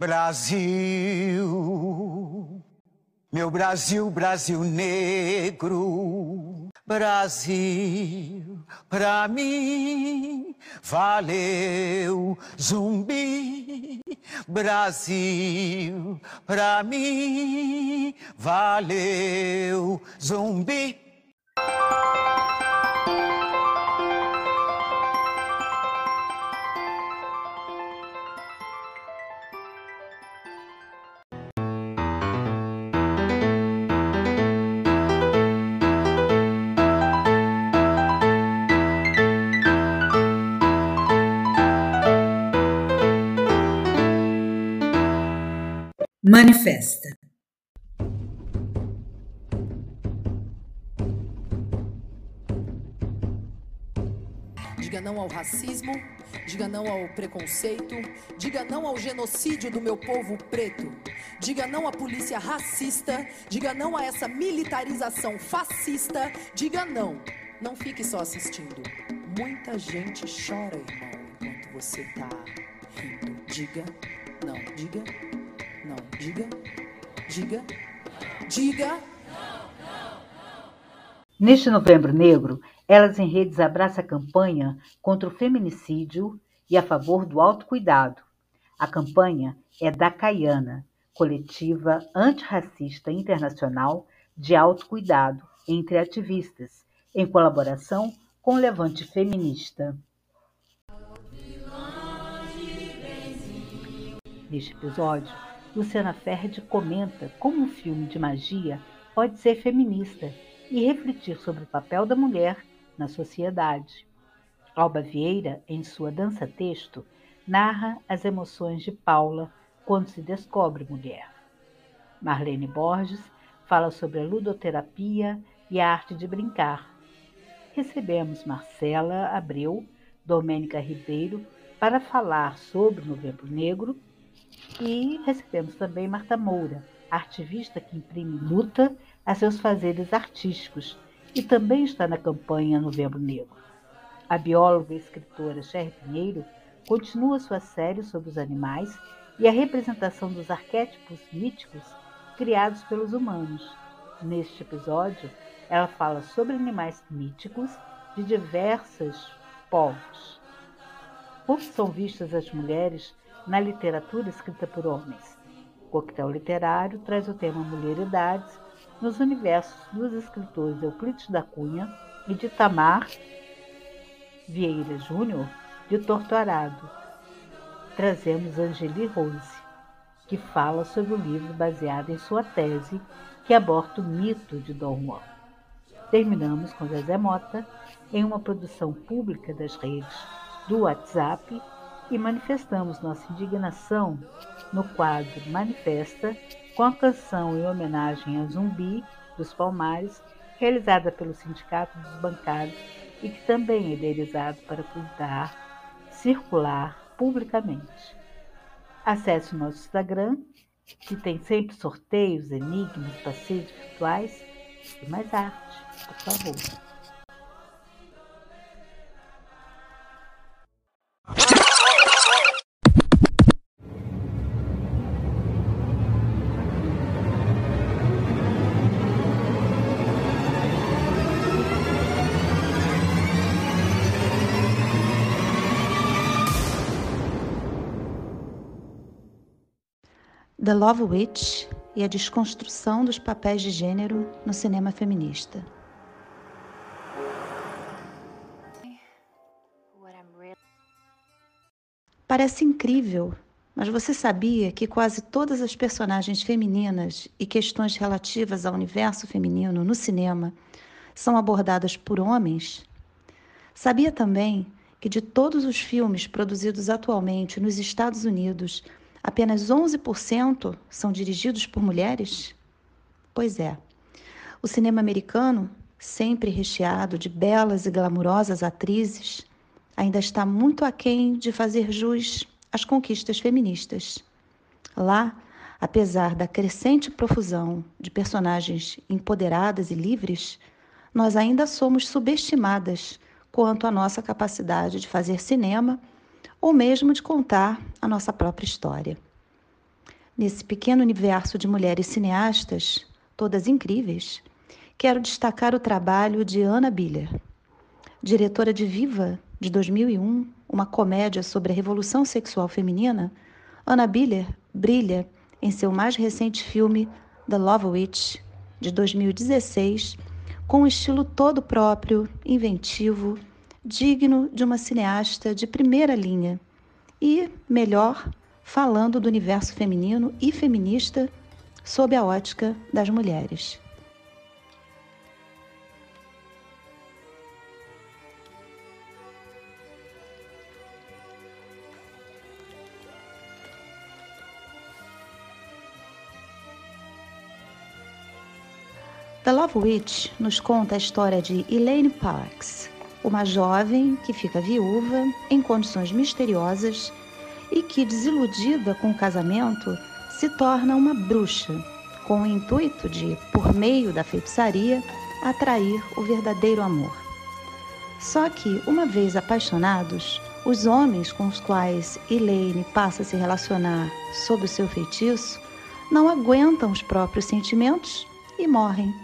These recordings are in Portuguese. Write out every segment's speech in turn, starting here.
Brasil, meu Brasil, Brasil negro, Brasil, pra mim valeu zumbi. Brasil, pra mim valeu zumbi. Manifesta. Diga não ao racismo, diga não ao preconceito, diga não ao genocídio do meu povo preto, diga não à polícia racista, diga não a essa militarização fascista, diga não. Não fique só assistindo. Muita gente chora, irmão, enquanto você tá rindo. Diga não, diga não. Diga, diga, diga. Neste Novembro Negro, Elas em Redes abraça a campanha contra o feminicídio e a favor do autocuidado. A campanha é da Caiana, coletiva antirracista internacional de autocuidado entre ativistas, em colaboração com o Levante Feminista. Neste episódio, Luciana Ferdi comenta como um filme de magia pode ser feminista e refletir sobre o papel da mulher na sociedade. Alba Vieira, em sua dança-texto, narra as emoções de Paula quando se descobre mulher. Marlene Borges fala sobre a ludoterapia e a arte de brincar. Recebemos Marcela Abreu, Domênica Ribeiro, para falar sobre Novembro Negro e recebemos também Marta Moura, ativista que imprime luta a seus fazeres artísticos e também está na campanha Novembro Negro. A bióloga e escritora Sherry Pinheiro continua sua série sobre os animais e a representação dos arquétipos míticos criados pelos humanos. Neste episódio, ela fala sobre animais míticos de diversos povos. Como são vistas as mulheres na literatura escrita por homens. O coquetel literário traz o tema mulheridades nos universos dos escritores Euclides da Cunha e de Tamar Vieira Júnior, de Torturado. Trazemos Angeli Rose, que fala sobre o livro baseado em sua tese que aborda o mito de Dom Juan. Terminamos com Zezé Mota em uma produção pública das redes do WhatsApp e manifestamos nossa indignação no quadro Manifesta com a canção em homenagem a Zumbi dos Palmares, realizada pelo Sindicato dos Bancários e que também é idealizado para cuidar, circular publicamente. Acesse o nosso Instagram, que tem sempre sorteios, enigmas, passeios virtuais e mais arte, por favor. The Love Witch e a desconstrução dos papéis de gênero no cinema feminista. Parece incrível, mas você sabia que quase todas as personagens femininas e questões relativas ao universo feminino no cinema são abordadas por homens? Sabia também que de todos os filmes produzidos atualmente nos Estados Unidos, apenas 11% são dirigidos por mulheres? Pois é. O cinema americano, sempre recheado de belas e glamurosas atrizes, ainda está muito aquém de fazer jus às conquistas feministas. Lá, apesar da crescente profusão de personagens empoderadas e livres, nós ainda somos subestimadas quanto à nossa capacidade de fazer cinema ou mesmo de contar a nossa própria história. Nesse pequeno universo de mulheres cineastas, todas incríveis, quero destacar o trabalho de Anna Biller, diretora de Viva, de 2001, uma comédia sobre a revolução sexual feminina. Anna Biller brilha em seu mais recente filme The Love Witch, de 2016, com um estilo todo próprio, inventivo, digno de uma cineasta de primeira linha e, melhor, falando do universo feminino e feminista sob a ótica das mulheres. The Love Witch nos conta a história de Elaine Parks, uma jovem que fica viúva em condições misteriosas e que, desiludida com o casamento, se torna uma bruxa, com o intuito de, por meio da feitiçaria, atrair o verdadeiro amor. Só que, uma vez apaixonados, os homens com os quais Elaine passa a se relacionar sob o seu feitiço não aguentam os próprios sentimentos e morrem.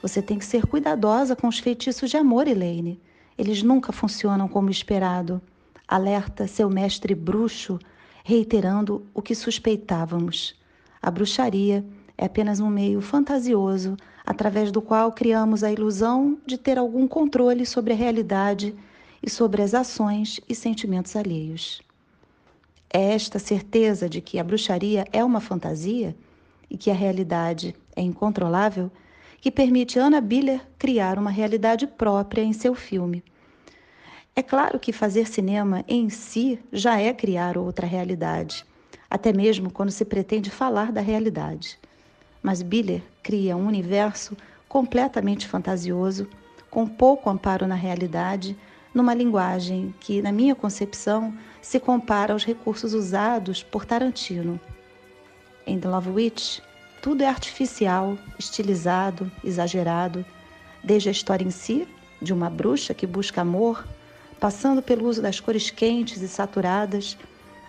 Você tem que ser cuidadosa com os feitiços de amor, Elaine. Eles nunca funcionam como esperado alerta seu mestre bruxo, reiterando o que suspeitávamos. A bruxaria é apenas um meio fantasioso através do qual criamos a ilusão de ter algum controle sobre a realidade e sobre as ações e sentimentos alheios. É esta certeza de que a bruxaria é uma fantasia e que a realidade é incontrolável que permite Anna Biller criar uma realidade própria em seu filme. É claro que fazer cinema em si já é criar outra realidade, até mesmo quando se pretende falar da realidade. Mas Biller cria um universo completamente fantasioso, com pouco amparo na realidade, numa linguagem que, na minha concepção, se compara aos recursos usados por Tarantino. Em The Love Witch, tudo é artificial, estilizado, exagerado, desde a história em si, de uma bruxa que busca amor, passando pelo uso das cores quentes e saturadas,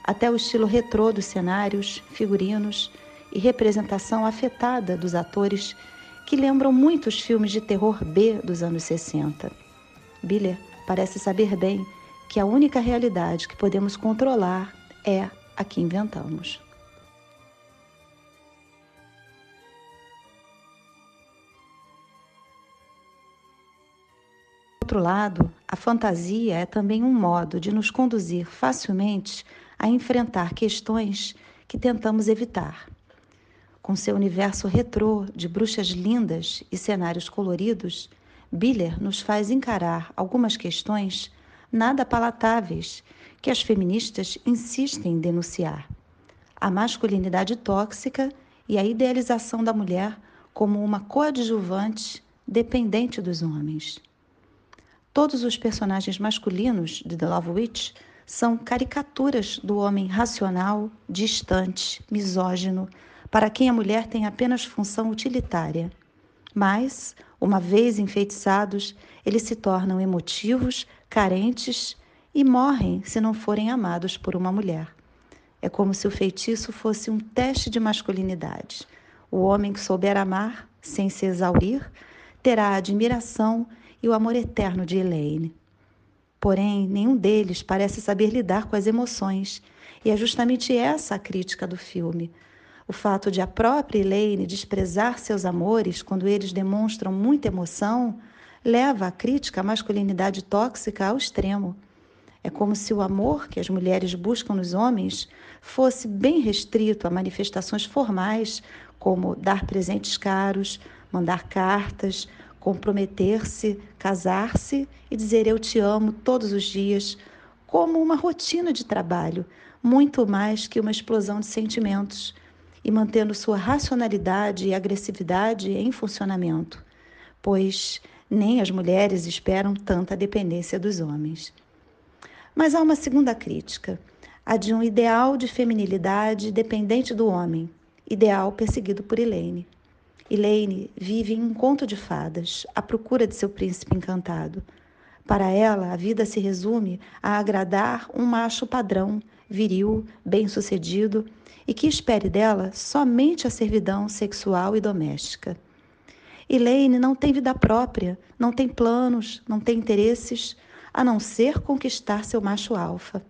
até o estilo retrô dos cenários, figurinos e representação afetada dos atores que lembram muito os filmes de terror B dos anos 60. Biller parece saber bem que a única realidade que podemos controlar é a que inventamos. Outro lado, a fantasia é também um modo de nos conduzir facilmente a enfrentar questões que tentamos evitar. Com seu universo retrô de bruxas lindas e cenários coloridos, Biller nos faz encarar algumas questões nada palatáveis que as feministas insistem em denunciar: a masculinidade tóxica e a idealização da mulher como uma coadjuvante dependente dos homens. Todos os personagens masculinos de The Love Witch são caricaturas do homem racional, distante, misógino, para quem a mulher tem apenas função utilitária. Mas, uma vez enfeitiçados, eles se tornam emotivos, carentes e morrem se não forem amados por uma mulher. É como se o feitiço fosse um teste de masculinidade. O homem que souber amar, sem se exaurir, terá admiração e o amor eterno de Elaine. Porém, nenhum deles parece saber lidar com as emoções, e é justamente essa a crítica do filme. O fato de a própria Elaine desprezar seus amores quando eles demonstram muita emoção leva a crítica à masculinidade tóxica ao extremo. É como se o amor que as mulheres buscam nos homens fosse bem restrito a manifestações formais, como dar presentes caros, mandar cartas, comprometer-se, casar-se e dizer eu te amo todos os dias, como uma rotina de trabalho, muito mais que uma explosão de sentimentos, e mantendo sua racionalidade e agressividade em funcionamento, pois nem as mulheres esperam tanta dependência dos homens. Mas há uma segunda crítica, a de um ideal de feminilidade dependente do homem, ideal perseguido por Helene. Elaine vive em um conto de fadas, à procura de seu príncipe encantado. Para ela, a vida se resume a agradar um macho padrão, viril, bem-sucedido e que espere dela somente a servidão sexual e doméstica. Elaine não tem vida própria, não tem planos, não tem interesses, a não ser conquistar seu macho alfa.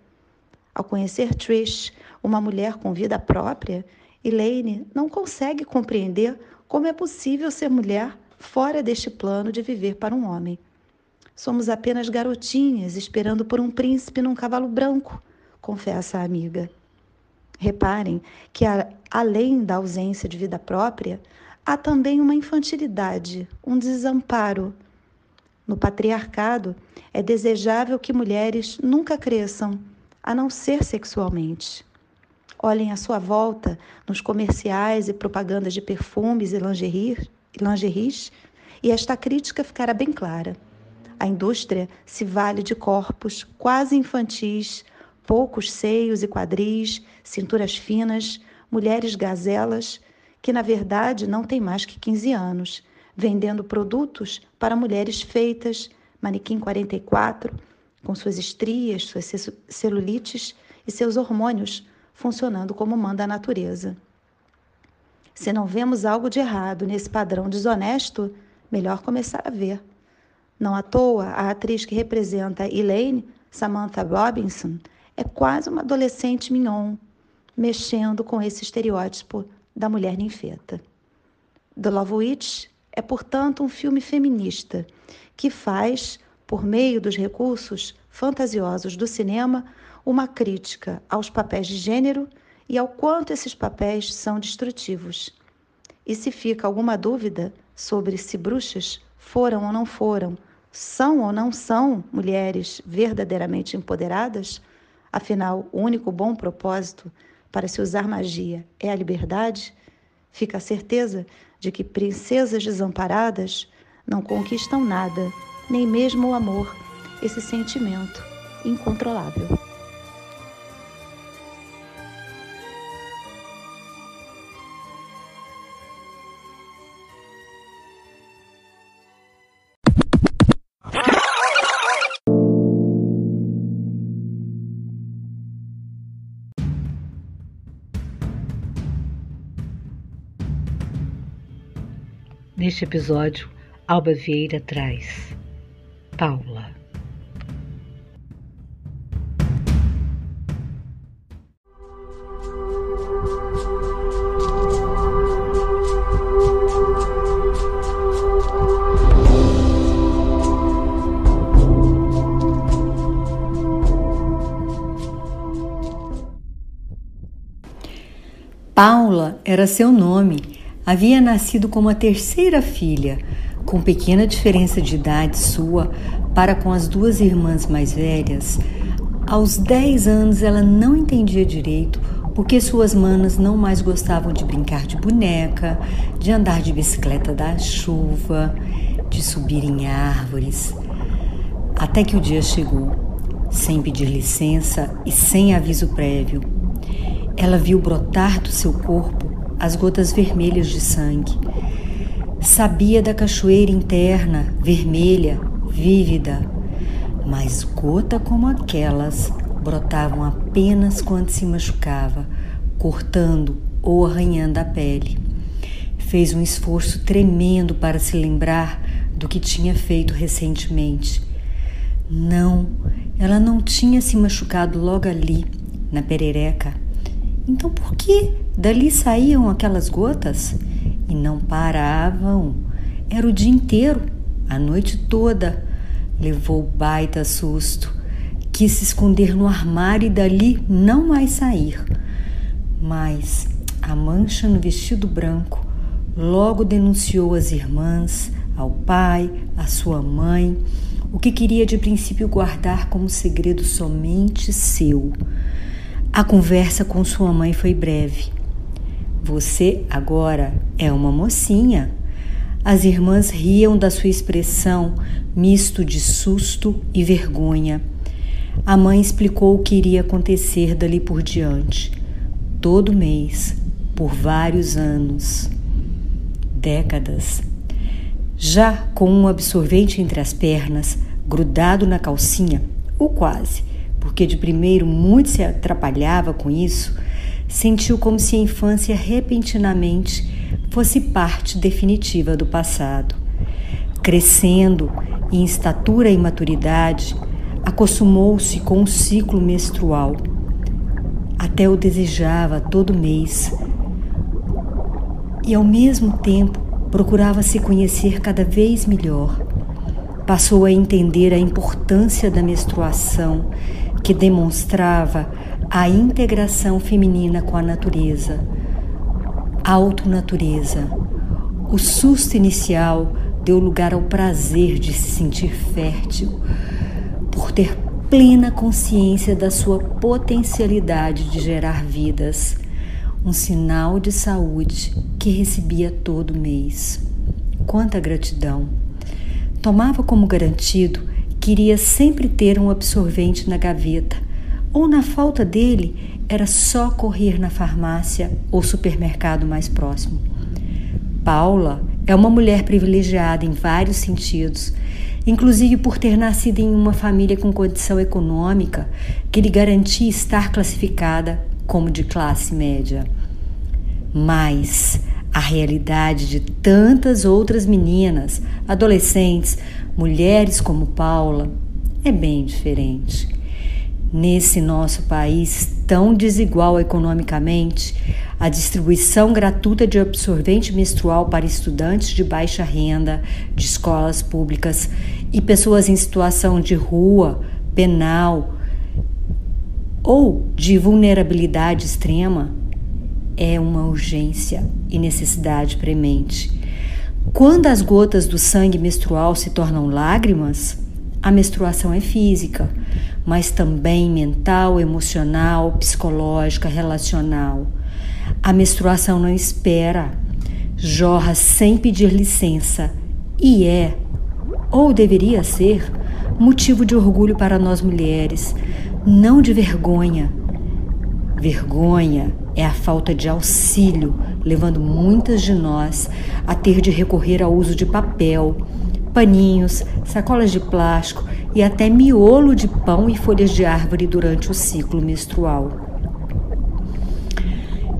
Ao conhecer Trish, uma mulher com vida própria, Elaine não consegue compreender como é possível ser mulher fora deste plano de viver para um homem. Somos apenas garotinhas esperando por um príncipe num cavalo branco, confessa a amiga. Reparem que, além da ausência de vida própria, há também uma infantilidade, um desamparo. No patriarcado, é desejável que mulheres nunca cresçam, a não ser sexualmente. Olhem à sua volta nos comerciais e propagandas de perfumes e lingeries, e esta crítica ficará bem clara. A indústria se vale de corpos quase infantis, poucos seios e quadris, cinturas finas, mulheres gazelas que na verdade não tem mais que 15 anos, vendendo produtos para mulheres feitas, manequim 44, com suas estrias, suas celulites e seus hormônios funcionando como manda a natureza. Se não vemos algo de errado nesse padrão desonesto, melhor começar a ver. Não à toa, a atriz que representa Elaine, Samantha Robinson, é quase uma adolescente mignon, mexendo com esse estereótipo da mulher ninfeta. The Love Witch é, portanto, um filme feminista que faz, por meio dos recursos fantasiosos do cinema, uma crítica aos papéis de gênero e ao quanto esses papéis são destrutivos. E se fica alguma dúvida sobre se bruxas foram ou não foram, são ou não são mulheres verdadeiramente empoderadas, afinal, o único bom propósito para se usar magia é a liberdade, fica a certeza de que princesas desamparadas não conquistam nada, nem mesmo o amor, esse sentimento incontrolável. Neste episódio, Alba Vieira traz Paula. Paula era seu nome havia nascido como a terceira filha, com pequena diferença de idade sua para com as duas irmãs mais velhas. Aos 10 anos ela não entendia direito porque suas manas não mais gostavam de brincar de boneca, de andar de bicicleta da chuva, de subir em árvores. Até que o dia chegou, sem pedir licença e sem aviso prévio. Ela viu brotar do seu corpo as gotas vermelhas de sangue. Sabia da cachoeira interna, vermelha, vívida, mas gota como aquelas brotavam apenas quando se machucava, cortando ou arranhando a pele. Fez um esforço tremendo para se lembrar do que tinha feito recentemente. Não, ela não tinha se machucado logo ali, na perereca. Então por que Dali saíam aquelas gotas e não paravam. Era o dia inteiro, a noite toda. Levou baita susto. Quis se esconder no armário e dali não mais sair. Mas a mancha no vestido branco logo denunciou as irmãs, ao pai, à sua mãe, o que queria de princípio guardar como segredo somente seu. A conversa com sua mãe foi breve. Você agora é uma mocinha. As irmãs riam da sua expressão, misto de susto e vergonha. A mãe explicou o que iria acontecer dali por diante, todo mês, por vários anos, décadas. Já com um absorvente entre as pernas, grudado na calcinha, ou quase, porque de primeiro muito se atrapalhava com isso, sentiu como se a infância repentinamente fosse parte definitiva do passado. Crescendo em estatura e maturidade, acostumou-se com o ciclo menstrual. Até o desejava todo mês. E ao mesmo tempo procurava se conhecer cada vez melhor. Passou a entender a importância da menstruação, que demonstrava a integração feminina com a natureza, a autonatureza. O susto inicial deu lugar ao prazer de se sentir fértil, por ter plena consciência da sua potencialidade de gerar vidas, um sinal de saúde que recebia todo mês. Quanta gratidão! Tomava como garantido que iria sempre ter um absorvente na gaveta, ou na falta dele, era só correr na farmácia ou supermercado mais próximo. Paula é uma mulher privilegiada em vários sentidos inclusive por ter nascido em uma família com condição econômica que lhe garantia estar classificada como de classe média. Mas a realidade de tantas outras meninas, adolescentes, mulheres como Paula é bem diferente. Nesse nosso país tão desigual economicamente, a distribuição gratuita de absorvente menstrual para estudantes de baixa renda, de escolas públicas e pessoas em situação de rua, penal ou de vulnerabilidade extrema é uma urgência e necessidade premente. Quando as gotas do sangue menstrual se tornam lágrimas, a menstruação é física, mas também mental, emocional, psicológica, relacional. A menstruação não espera, jorra sem pedir licença e é, ou deveria ser, motivo de orgulho para nós mulheres, não de vergonha. Vergonha é a falta de auxílio, levando muitas de nós a ter de recorrer ao uso de papel, paninhos, sacolas de plástico e até miolo de pão e folhas de árvore durante o ciclo menstrual.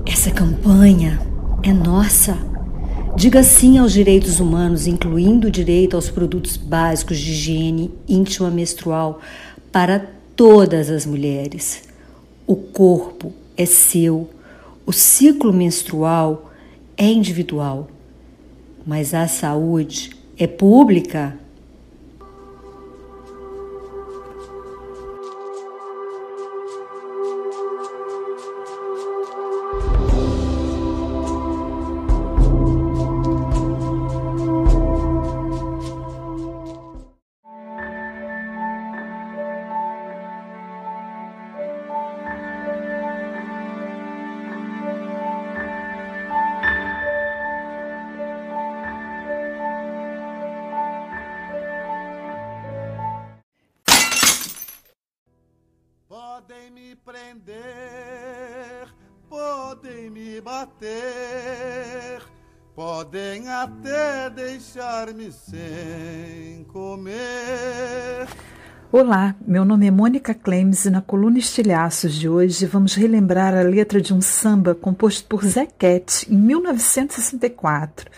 Essa campanha é nossa. Diga sim aos direitos humanos, incluindo o direito aos produtos básicos de higiene íntima menstrual para todas as mulheres. O corpo é seu, o ciclo menstrual é individual, mas a saúde é pública até deixar-me sem comer. Olá, meu nome é Mônica Clemes e na coluna Estilhaços de hoje vamos relembrar a letra de um samba composto por Zé Cat em 1964,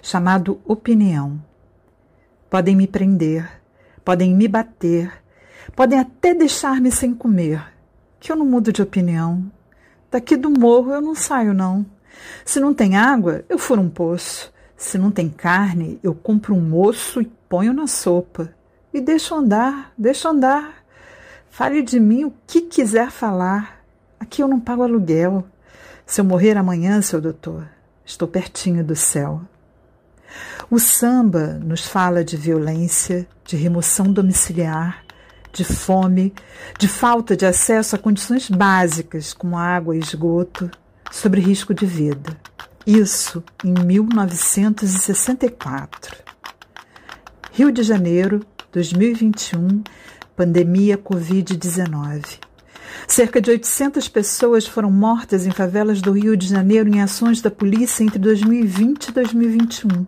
chamado Opinião. Podem me prender, podem me bater, Podem até deixar-me sem comer, que eu não mudo de opinião. Daqui do morro eu não saio, não. Se não tem água, eu furo um poço. Se não tem carne, eu compro um osso e ponho na sopa. E deixo andar, deixo andar. Fale de mim o que quiser falar. Aqui eu não pago aluguel. Se eu morrer amanhã, seu doutor, estou pertinho do céu. O samba nos fala de violência, de remoção domiciliar, de fome, de falta de acesso a condições básicas como água e esgoto, sobre risco de vida. Isso em 1964. Rio de Janeiro, 2021, pandemia Covid-19. Cerca de 800 pessoas foram mortas em favelas do Rio de Janeiro em ações da polícia entre 2020 e 2021.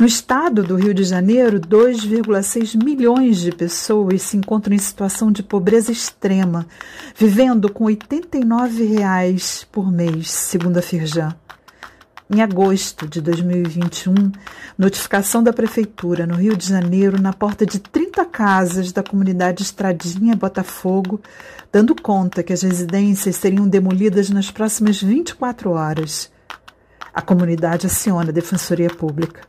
No estado do Rio de Janeiro, 2,6 milhões de pessoas se encontram em situação de pobreza extrema, vivendo com 89 reais por mês, segundo a Firjan. Em agosto de 2021, notificação da Prefeitura no Rio de Janeiro na porta de 30 casas da comunidade Estradinha Botafogo, dando conta que as residências seriam demolidas nas próximas 24 horas. A comunidade aciona a Defensoria Pública.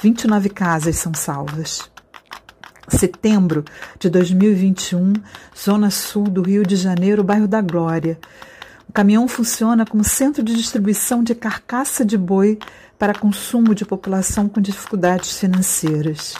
29 casas são salvas. Setembro de 2021, Zona Sul do Rio de Janeiro, bairro da Glória. O caminhão funciona como centro de distribuição de carcaça de boi para consumo de população com dificuldades financeiras.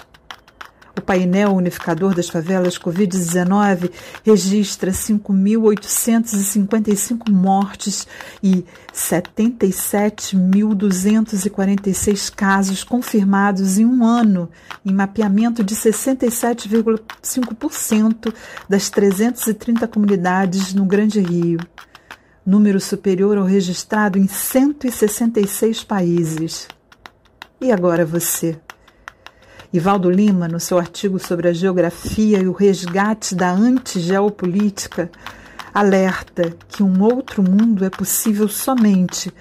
O painel unificador das favelas Covid-19 registra 5.855 mortes e 77.246 casos confirmados em um ano, em mapeamento de 67,5% das 330 comunidades no Grande Rio número superior ao registrado em 166 países. E agora você? Ivaldo Lima, no seu artigo sobre a geografia e o resgate da antigeopolítica, alerta que um outro mundo é possível somente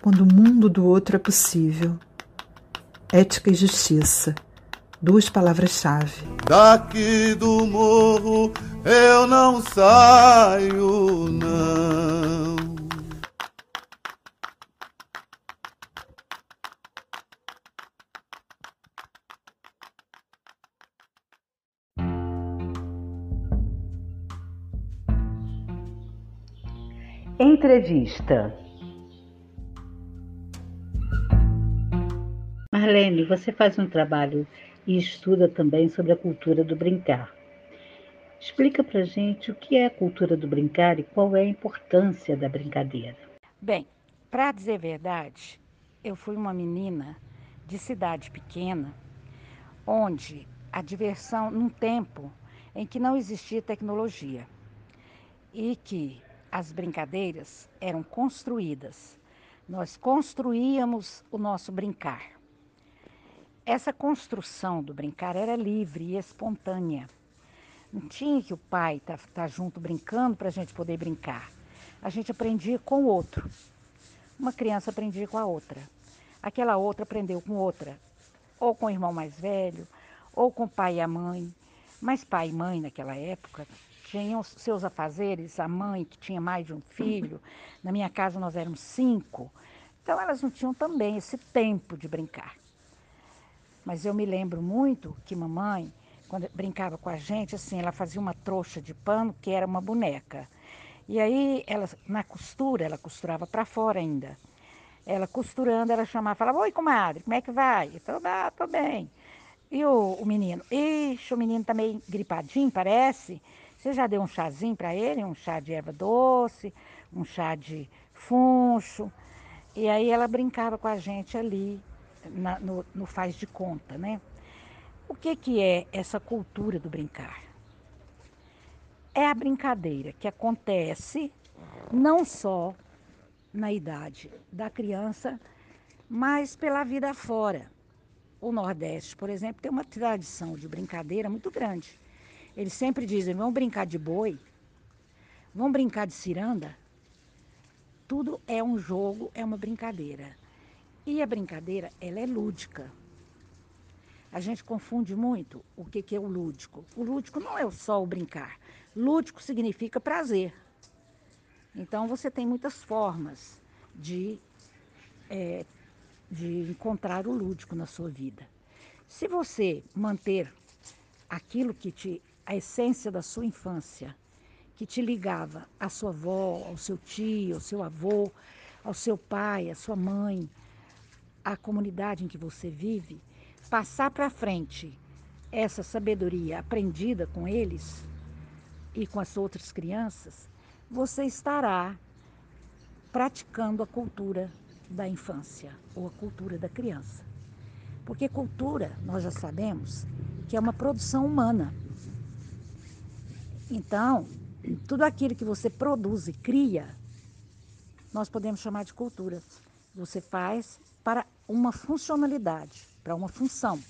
quando o mundo do outro é possível. Ética e justiça. Duas palavras-chave. Daqui do morro eu não saio, não. Entrevista. Marlene, você faz um trabalho e estuda também sobre a cultura do brincar. Explica para gente o que é a cultura do brincar e qual é a importância da brincadeira. Bem, para dizer a verdade, eu fui uma menina de cidade pequena, onde a diversão, num tempo em que não existia tecnologia e que as brincadeiras eram construídas. Nós construíamos o nosso brincar. Essa construção do brincar era livre e espontânea. Não tinha que o pai estar tá, tá junto brincando para a gente poder brincar. A gente aprendia com o outro. Uma criança aprendia com a outra. Aquela outra aprendeu com outra. Ou com o irmão mais velho, ou com o pai e a mãe. Mas pai e mãe naquela época tinham seus afazeres, a mãe que tinha mais de um filho, na minha casa nós éramos cinco, então elas não tinham também esse tempo de brincar. Mas eu me lembro muito que mamãe, quando brincava com a gente, assim, ela fazia uma trouxa de pano que era uma boneca. E aí, ela, na costura, ela costurava para fora ainda. Ela costurando, ela chamava, falava, oi, comadre, como é que vai? Eu falava, ah, tô bem. E o, o menino, ixi, o menino tá meio gripadinho, parece. Você já deu um chazinho para ele, um chá de erva doce, um chá de funcho. E aí ela brincava com a gente ali na, no, no faz de conta, né? O que, que é essa cultura do brincar? É a brincadeira que acontece não só na idade da criança, mas pela vida fora. O Nordeste, por exemplo, tem uma tradição de brincadeira muito grande. Eles sempre dizem: vamos brincar de boi, vamos brincar de ciranda. Tudo é um jogo, é uma brincadeira. E a brincadeira, ela é lúdica. A gente confunde muito o que, que é o lúdico. O lúdico não é só o brincar. Lúdico significa prazer. Então você tem muitas formas de, é, de encontrar o lúdico na sua vida. Se você manter aquilo que te a essência da sua infância, que te ligava à sua avó, ao seu tio, ao seu avô, ao seu pai, à sua mãe, à comunidade em que você vive, passar para frente essa sabedoria aprendida com eles e com as outras crianças, você estará praticando a cultura da infância ou a cultura da criança. Porque cultura, nós já sabemos, que é uma produção humana. Então, tudo aquilo que você produz e cria, nós podemos chamar de cultura. você faz para uma funcionalidade, para uma função.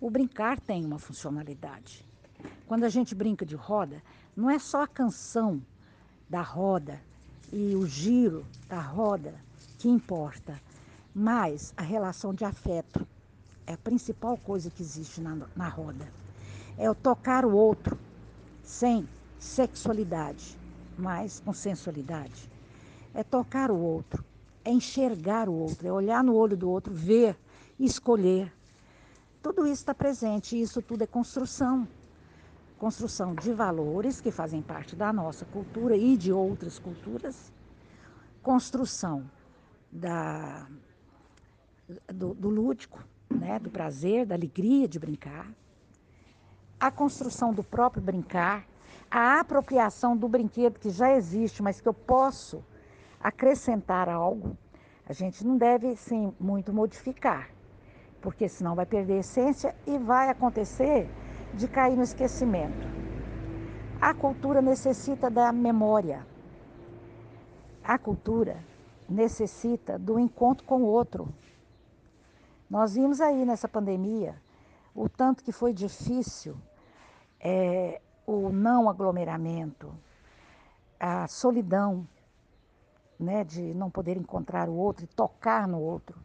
O brincar tem uma funcionalidade. Quando a gente brinca de roda, não é só a canção da roda e o giro da roda que importa, mas a relação de afeto é a principal coisa que existe na, na roda. É o tocar o outro sem sexualidade, mas com sensualidade. É tocar o outro, é enxergar o outro, é olhar no olho do outro, ver, escolher. Tudo isso está presente e isso tudo é construção. Construção de valores que fazem parte da nossa cultura e de outras culturas. Construção da, do, do lúdico, né, do prazer, da alegria de brincar. A construção do próprio brincar, a apropriação do brinquedo que já existe, mas que eu posso acrescentar algo. A gente não deve, sim, muito modificar, porque senão vai perder a essência e vai acontecer de cair no esquecimento. A cultura necessita da memória. A cultura necessita do encontro com o outro. Nós vimos aí nessa pandemia o tanto que foi difícil é, o não aglomeramento, a solidão, né, de não poder encontrar o outro e tocar no outro.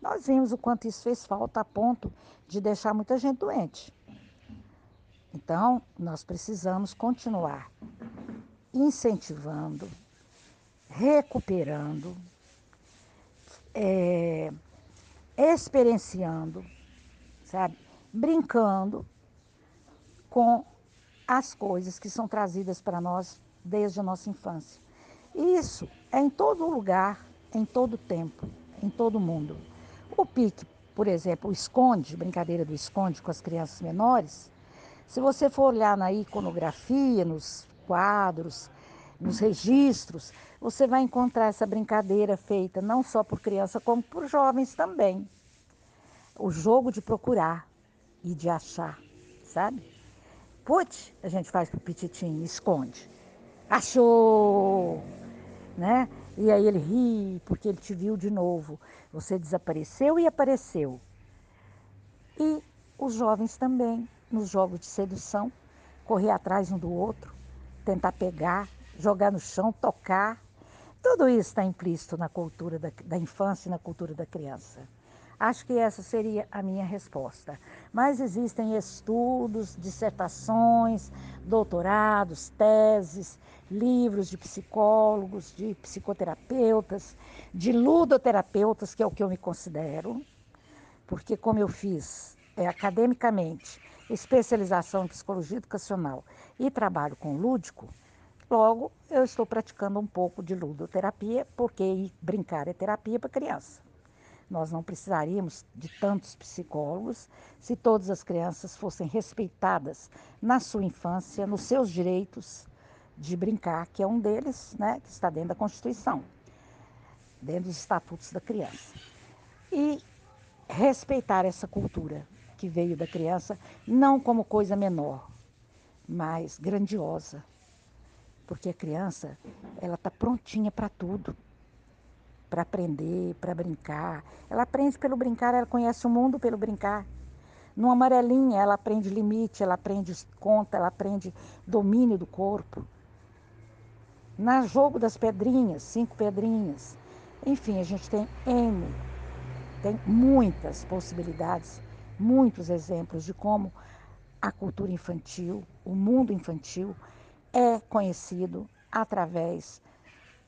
Nós vimos o quanto isso fez falta a ponto de deixar muita gente doente. Então, nós precisamos continuar incentivando, recuperando, é, experienciando, sabe? Brincando com as coisas que são trazidas para nós desde a nossa infância. Isso é em todo lugar, em todo tempo, em todo mundo. O pique, por exemplo, o esconde, brincadeira do esconde com as crianças menores, se você for olhar na iconografia, nos quadros, nos registros, você vai encontrar essa brincadeira feita não só por criança, como por jovens também. O jogo de procurar e de achar, sabe? Put, a gente faz pro pititinho, esconde. Achou! Né? E aí ele ri porque ele te viu de novo. Você desapareceu e apareceu. E os jovens também, nos jogos de sedução, correr atrás um do outro, tentar pegar, jogar no chão, tocar. Tudo isso está implícito na cultura da, da infância e na cultura da criança. Acho que essa seria a minha resposta. Mas existem estudos, dissertações, doutorados, teses, livros de psicólogos, de psicoterapeutas, de ludoterapeutas, que é o que eu me considero, porque como eu fiz é, academicamente especialização em psicologia educacional e trabalho com lúdico, logo eu estou praticando um pouco de ludoterapia, porque brincar é terapia para criança. Nós não precisaríamos de tantos psicólogos se todas as crianças fossem respeitadas na sua infância, nos seus direitos de brincar, que é um deles, né, que está dentro da Constituição, dentro dos estatutos da criança. E respeitar essa cultura que veio da criança, não como coisa menor, mas grandiosa. Porque a criança, ela está prontinha para tudo para aprender, para brincar. Ela aprende pelo brincar, ela conhece o mundo pelo brincar. No amarelinha, ela aprende limite, ela aprende conta, ela aprende domínio do corpo. Na jogo das pedrinhas, cinco pedrinhas. Enfim, a gente tem N, tem muitas possibilidades, muitos exemplos de como a cultura infantil, o mundo infantil, é conhecido através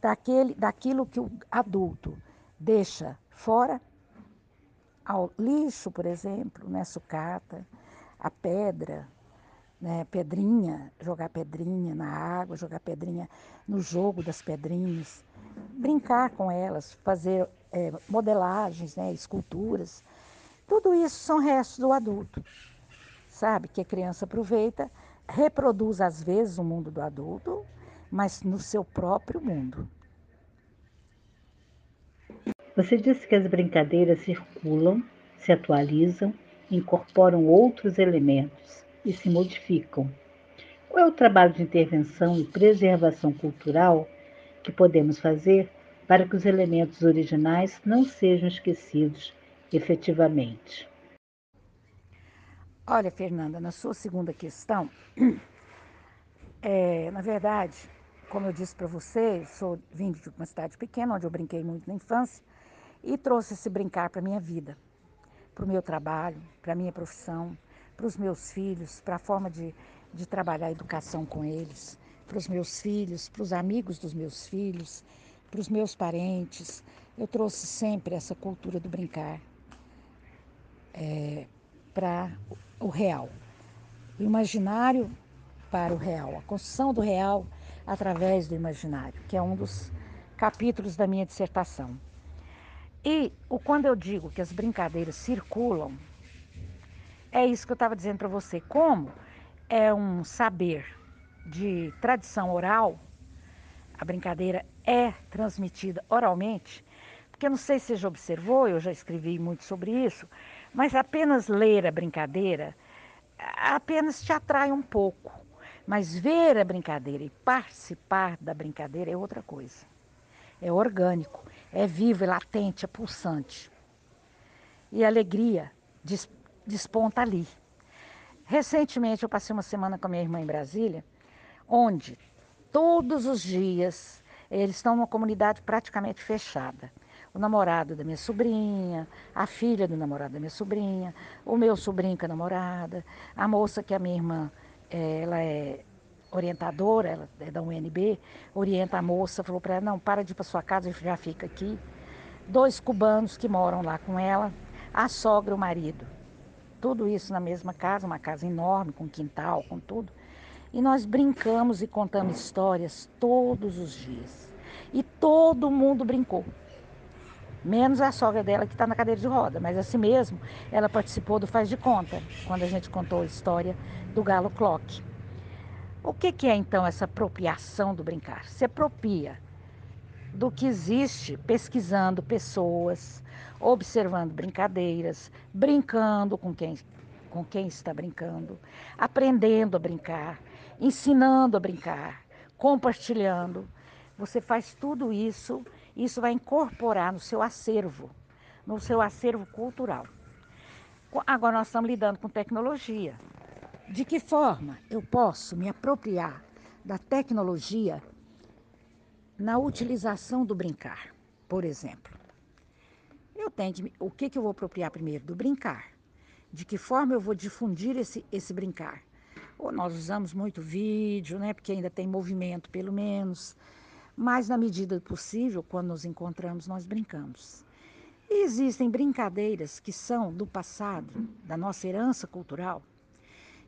daquele, daquilo que o adulto deixa fora, ao lixo, por exemplo, né, sucata, a pedra, né, pedrinha, jogar pedrinha na água, jogar pedrinha no jogo das pedrinhas, brincar com elas, fazer é, modelagens, né, esculturas. Tudo isso são restos do adulto, sabe? Que a criança aproveita, reproduz às vezes o mundo do adulto, mas no seu próprio mundo. Você disse que as brincadeiras circulam, se atualizam, incorporam outros elementos e se modificam. Qual é o trabalho de intervenção e preservação cultural que podemos fazer para que os elementos originais não sejam esquecidos efetivamente. Olha, Fernanda, na sua segunda questão, é, na verdade, como eu disse para você, sou vim de uma cidade pequena, onde eu brinquei muito na infância, e trouxe esse brincar para a minha vida, para o meu trabalho, para a minha profissão, para os meus filhos, para a forma de, de trabalhar a educação com eles, para os meus filhos, para os amigos dos meus filhos, para os meus parentes. Eu trouxe sempre essa cultura do brincar é, para o real. O imaginário para o real, a construção do real através do imaginário, que é um dos capítulos da minha dissertação. E quando eu digo que as brincadeiras circulam, é isso que eu estava dizendo para você. Como é um saber de tradição oral, a brincadeira é transmitida oralmente, porque eu não sei se você já observou, eu já escrevi muito sobre isso, mas apenas ler a brincadeira apenas te atrai um pouco. Mas ver a brincadeira e participar da brincadeira é outra coisa. É orgânico é vivo, é latente, é pulsante. E a alegria desponta ali. Recentemente eu passei uma semana com a minha irmã em Brasília, onde todos os dias eles estão numa comunidade praticamente fechada. O namorado da minha sobrinha, a filha do namorado da minha sobrinha, o meu sobrinho com a namorada, a moça que a minha irmã, ela é orientadora, ela é da UNB, orienta a moça, falou para ela, não, para de ir para sua casa, já fica aqui. Dois cubanos que moram lá com ela, a sogra e o marido. Tudo isso na mesma casa, uma casa enorme, com quintal, com tudo. E nós brincamos e contamos histórias todos os dias. E todo mundo brincou. Menos a sogra dela que está na cadeira de roda, mas assim mesmo, ela participou do Faz de Conta, quando a gente contou a história do Galo Clock. O que, que é então essa apropriação do brincar? Se apropria do que existe pesquisando pessoas, observando brincadeiras, brincando com quem, com quem está brincando, aprendendo a brincar, ensinando a brincar, compartilhando. Você faz tudo isso, isso vai incorporar no seu acervo, no seu acervo cultural. Agora nós estamos lidando com tecnologia. De que forma eu posso me apropriar da tecnologia na utilização do brincar, por exemplo? Eu tenho o que, que eu vou apropriar primeiro? Do brincar. De que forma eu vou difundir esse, esse brincar? Ou nós usamos muito vídeo, né? Porque ainda tem movimento, pelo menos. Mas na medida do possível, quando nos encontramos, nós brincamos. E existem brincadeiras que são do passado, da nossa herança cultural,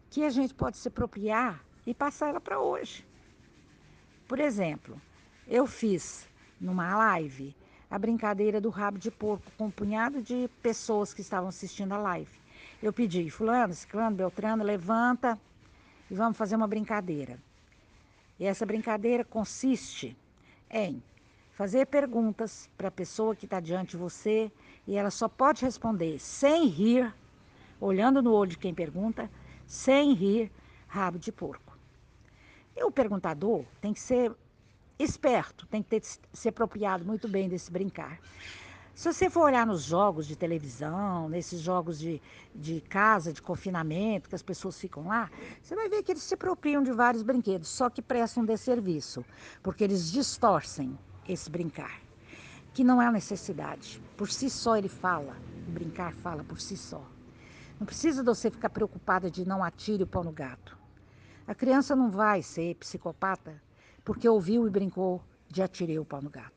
que a gente pode se apropriar e passar ela para hoje. Por exemplo, eu fiz numa live a brincadeira do rabo de porco com um punhado de pessoas que estavam assistindo a live. Eu pedi, fulano, ciclano, beltrano, levanta e vamos fazer uma brincadeira. E essa brincadeira consiste em fazer perguntas para a pessoa que está diante de você e ela só pode responder sem rir, olhando no olho de quem pergunta, sem rir, rabo de porco. E o perguntador tem que ser esperto, tem que ter, se apropriado muito bem desse brincar. Se você for olhar nos jogos de televisão, nesses jogos de, de casa, de confinamento, que as pessoas ficam lá, você vai ver que eles se apropriam de vários brinquedos, só que prestam desserviço, porque eles distorcem esse brincar, que não é a necessidade. Por si só ele fala, o brincar fala por si só. Não precisa de você ficar preocupada de não atire o pão no gato. A criança não vai ser psicopata porque ouviu e brincou de atirei o pau no gato.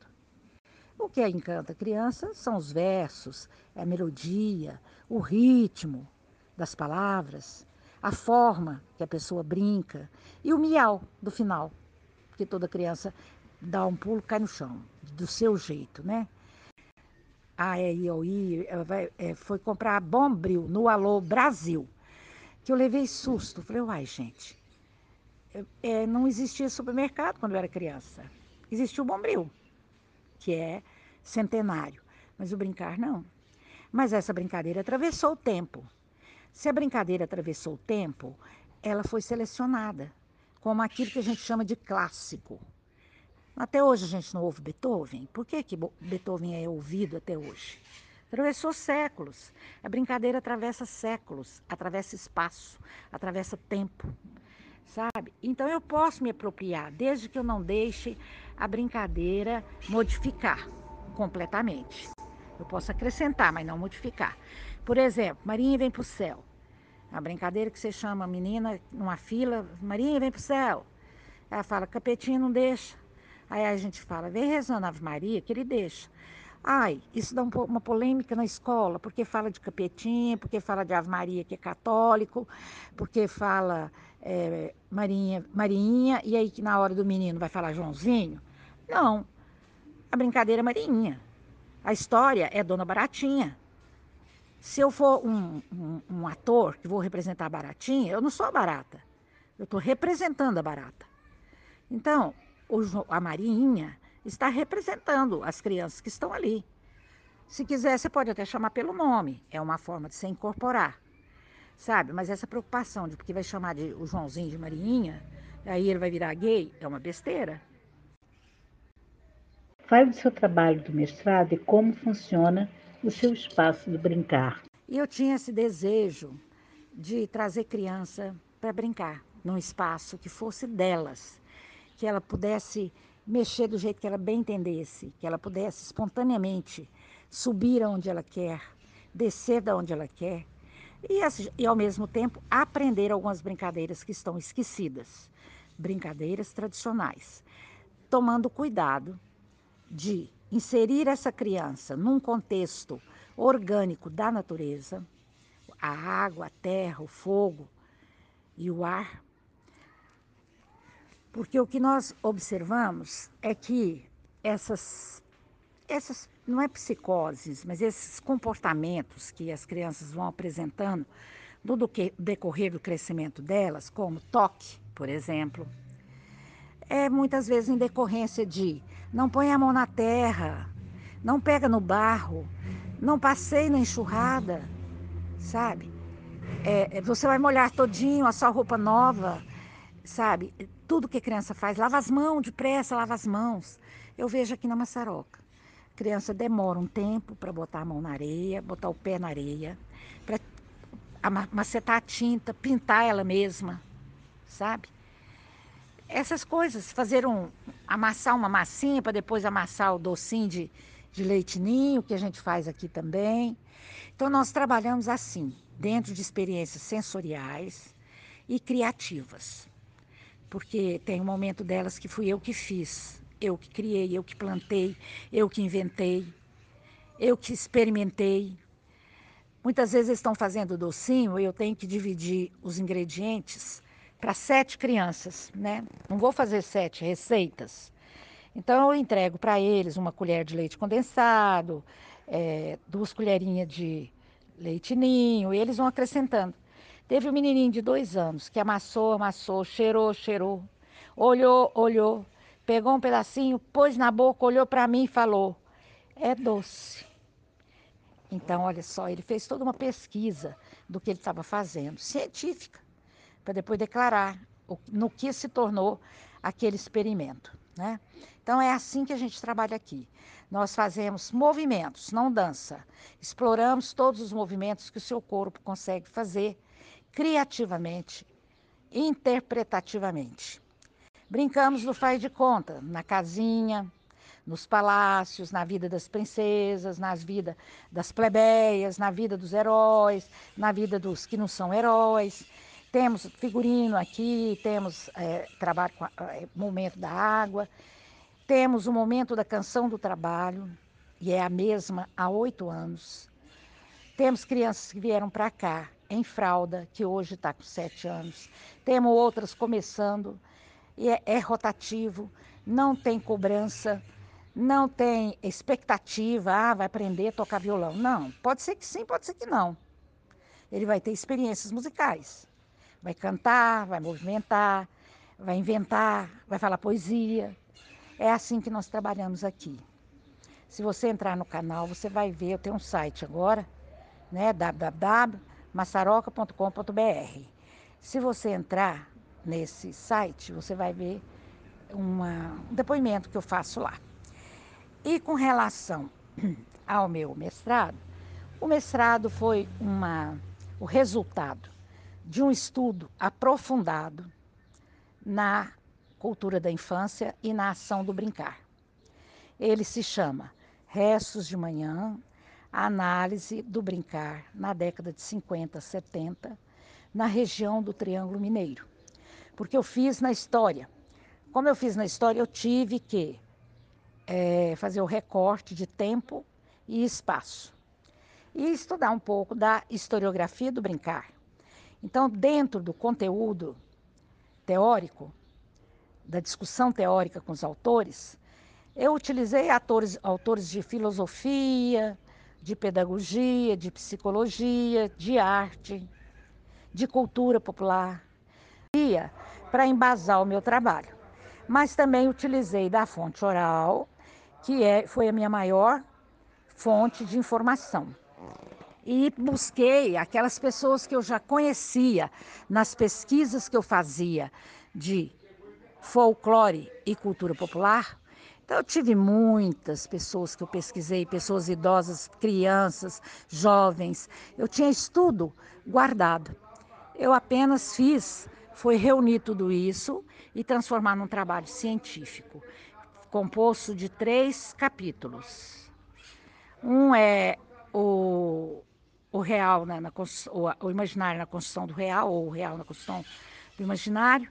O que encanta a criança são os versos, a melodia, o ritmo das palavras, a forma que a pessoa brinca e o miau do final, que toda criança dá um pulo, cai no chão, do seu jeito, né? a EIOI é, foi comprar Bombril no Alô Brasil, que eu levei susto. Falei, uai, gente, é, não existia supermercado quando eu era criança. Existia o Bombril, que é centenário, mas o brincar não. Mas essa brincadeira atravessou o tempo. Se a brincadeira atravessou o tempo, ela foi selecionada como aquilo que a gente chama de clássico. Até hoje a gente não ouve Beethoven. Por que, que Beethoven é ouvido até hoje? Atravessou séculos. A brincadeira atravessa séculos, atravessa espaço, atravessa tempo, sabe? Então eu posso me apropriar, desde que eu não deixe a brincadeira modificar completamente. Eu posso acrescentar, mas não modificar. Por exemplo, Marinha vem para o céu. A brincadeira que você chama a menina numa fila, Marinha vem para o céu. Ela fala, capetinho não deixa. Aí a gente fala, vem rezando Ave Maria, que ele deixa. Ai, isso dá um, uma polêmica na escola, porque fala de capetinha, porque fala de Ave Maria, que é católico, porque fala é, Marinha, Marinha, e aí que na hora do menino vai falar Joãozinho. Não, a brincadeira é Marinha. A história é Dona Baratinha. Se eu for um, um, um ator que vou representar a Baratinha, eu não sou a barata. Eu estou representando a barata. Então, a Marinha está representando as crianças que estão ali. Se quiser, você pode até chamar pelo nome, é uma forma de se incorporar, sabe? Mas essa preocupação de porque vai chamar de o Joãozinho de Marinha, aí ele vai virar gay, é uma besteira. Fale do seu trabalho do mestrado e como funciona o seu espaço de brincar. Eu tinha esse desejo de trazer criança para brincar num espaço que fosse delas, que ela pudesse mexer do jeito que ela bem entendesse, que ela pudesse espontaneamente subir aonde ela quer, descer da onde ela quer e, e ao mesmo tempo aprender algumas brincadeiras que estão esquecidas, brincadeiras tradicionais, tomando cuidado de inserir essa criança num contexto orgânico da natureza, a água, a terra, o fogo e o ar, porque o que nós observamos é que essas, essas não é psicoses, mas esses comportamentos que as crianças vão apresentando no decorrer do crescimento delas, como toque, por exemplo, é muitas vezes em decorrência de não põe a mão na terra, não pega no barro, não passeie na enxurrada, sabe? É, você vai molhar todinho a sua roupa nova, sabe? Tudo que criança faz, lava as mãos depressa, lava as mãos. Eu vejo aqui na maçaroca. A criança demora um tempo para botar a mão na areia, botar o pé na areia, para macetar a tinta, pintar ela mesma, sabe? Essas coisas, fazer um, amassar uma massinha para depois amassar o docinho de, de leite ninho, que a gente faz aqui também. Então, nós trabalhamos assim, dentro de experiências sensoriais e criativas porque tem um momento delas que fui eu que fiz, eu que criei, eu que plantei, eu que inventei, eu que experimentei. Muitas vezes eles estão fazendo docinho e eu tenho que dividir os ingredientes para sete crianças, né? Não vou fazer sete receitas. Então eu entrego para eles uma colher de leite condensado, é, duas colherinhas de leite ninho, e eles vão acrescentando. Teve um menininho de dois anos que amassou, amassou, cheirou, cheirou, olhou, olhou, pegou um pedacinho, pôs na boca, olhou para mim e falou: é doce. Então, olha só, ele fez toda uma pesquisa do que ele estava fazendo, científica, para depois declarar no que se tornou aquele experimento. Né? Então, é assim que a gente trabalha aqui. Nós fazemos movimentos, não dança. Exploramos todos os movimentos que o seu corpo consegue fazer criativamente, interpretativamente. Brincamos no faz de conta, na casinha, nos palácios, na vida das princesas, nas vidas das plebeias, na vida dos heróis, na vida dos que não são heróis. Temos figurino aqui, temos é, trabalho com a, é, momento da água, temos o momento da canção do trabalho, e é a mesma há oito anos. Temos crianças que vieram para cá em fralda, que hoje está com sete anos. Temos outras começando, e é, é rotativo, não tem cobrança, não tem expectativa, ah, vai aprender a tocar violão. Não, pode ser que sim, pode ser que não. Ele vai ter experiências musicais. Vai cantar, vai movimentar, vai inventar, vai falar poesia. É assim que nós trabalhamos aqui. Se você entrar no canal, você vai ver, eu tenho um site agora, né, www maçaroca.com.br. Se você entrar nesse site, você vai ver uma, um depoimento que eu faço lá. E com relação ao meu mestrado, o mestrado foi uma, o resultado de um estudo aprofundado na cultura da infância e na ação do brincar. Ele se chama Restos de Manhã, análise do brincar na década de 50, 70, na região do Triângulo Mineiro. Porque eu fiz na história. Como eu fiz na história, eu tive que é, fazer o recorte de tempo e espaço. E estudar um pouco da historiografia do brincar. Então, dentro do conteúdo teórico, da discussão teórica com os autores, eu utilizei atores, autores de filosofia, de pedagogia, de psicologia, de arte, de cultura popular, para embasar o meu trabalho. Mas também utilizei da fonte oral, que é, foi a minha maior fonte de informação. E busquei aquelas pessoas que eu já conhecia nas pesquisas que eu fazia de folclore e cultura popular. Então, eu tive muitas pessoas que eu pesquisei, pessoas idosas, crianças, jovens. Eu tinha estudo guardado. Eu apenas fiz, foi reunir tudo isso e transformar num trabalho científico, composto de três capítulos. Um é o, o real, né, na, o, o imaginário na construção do real, ou o real na construção do imaginário.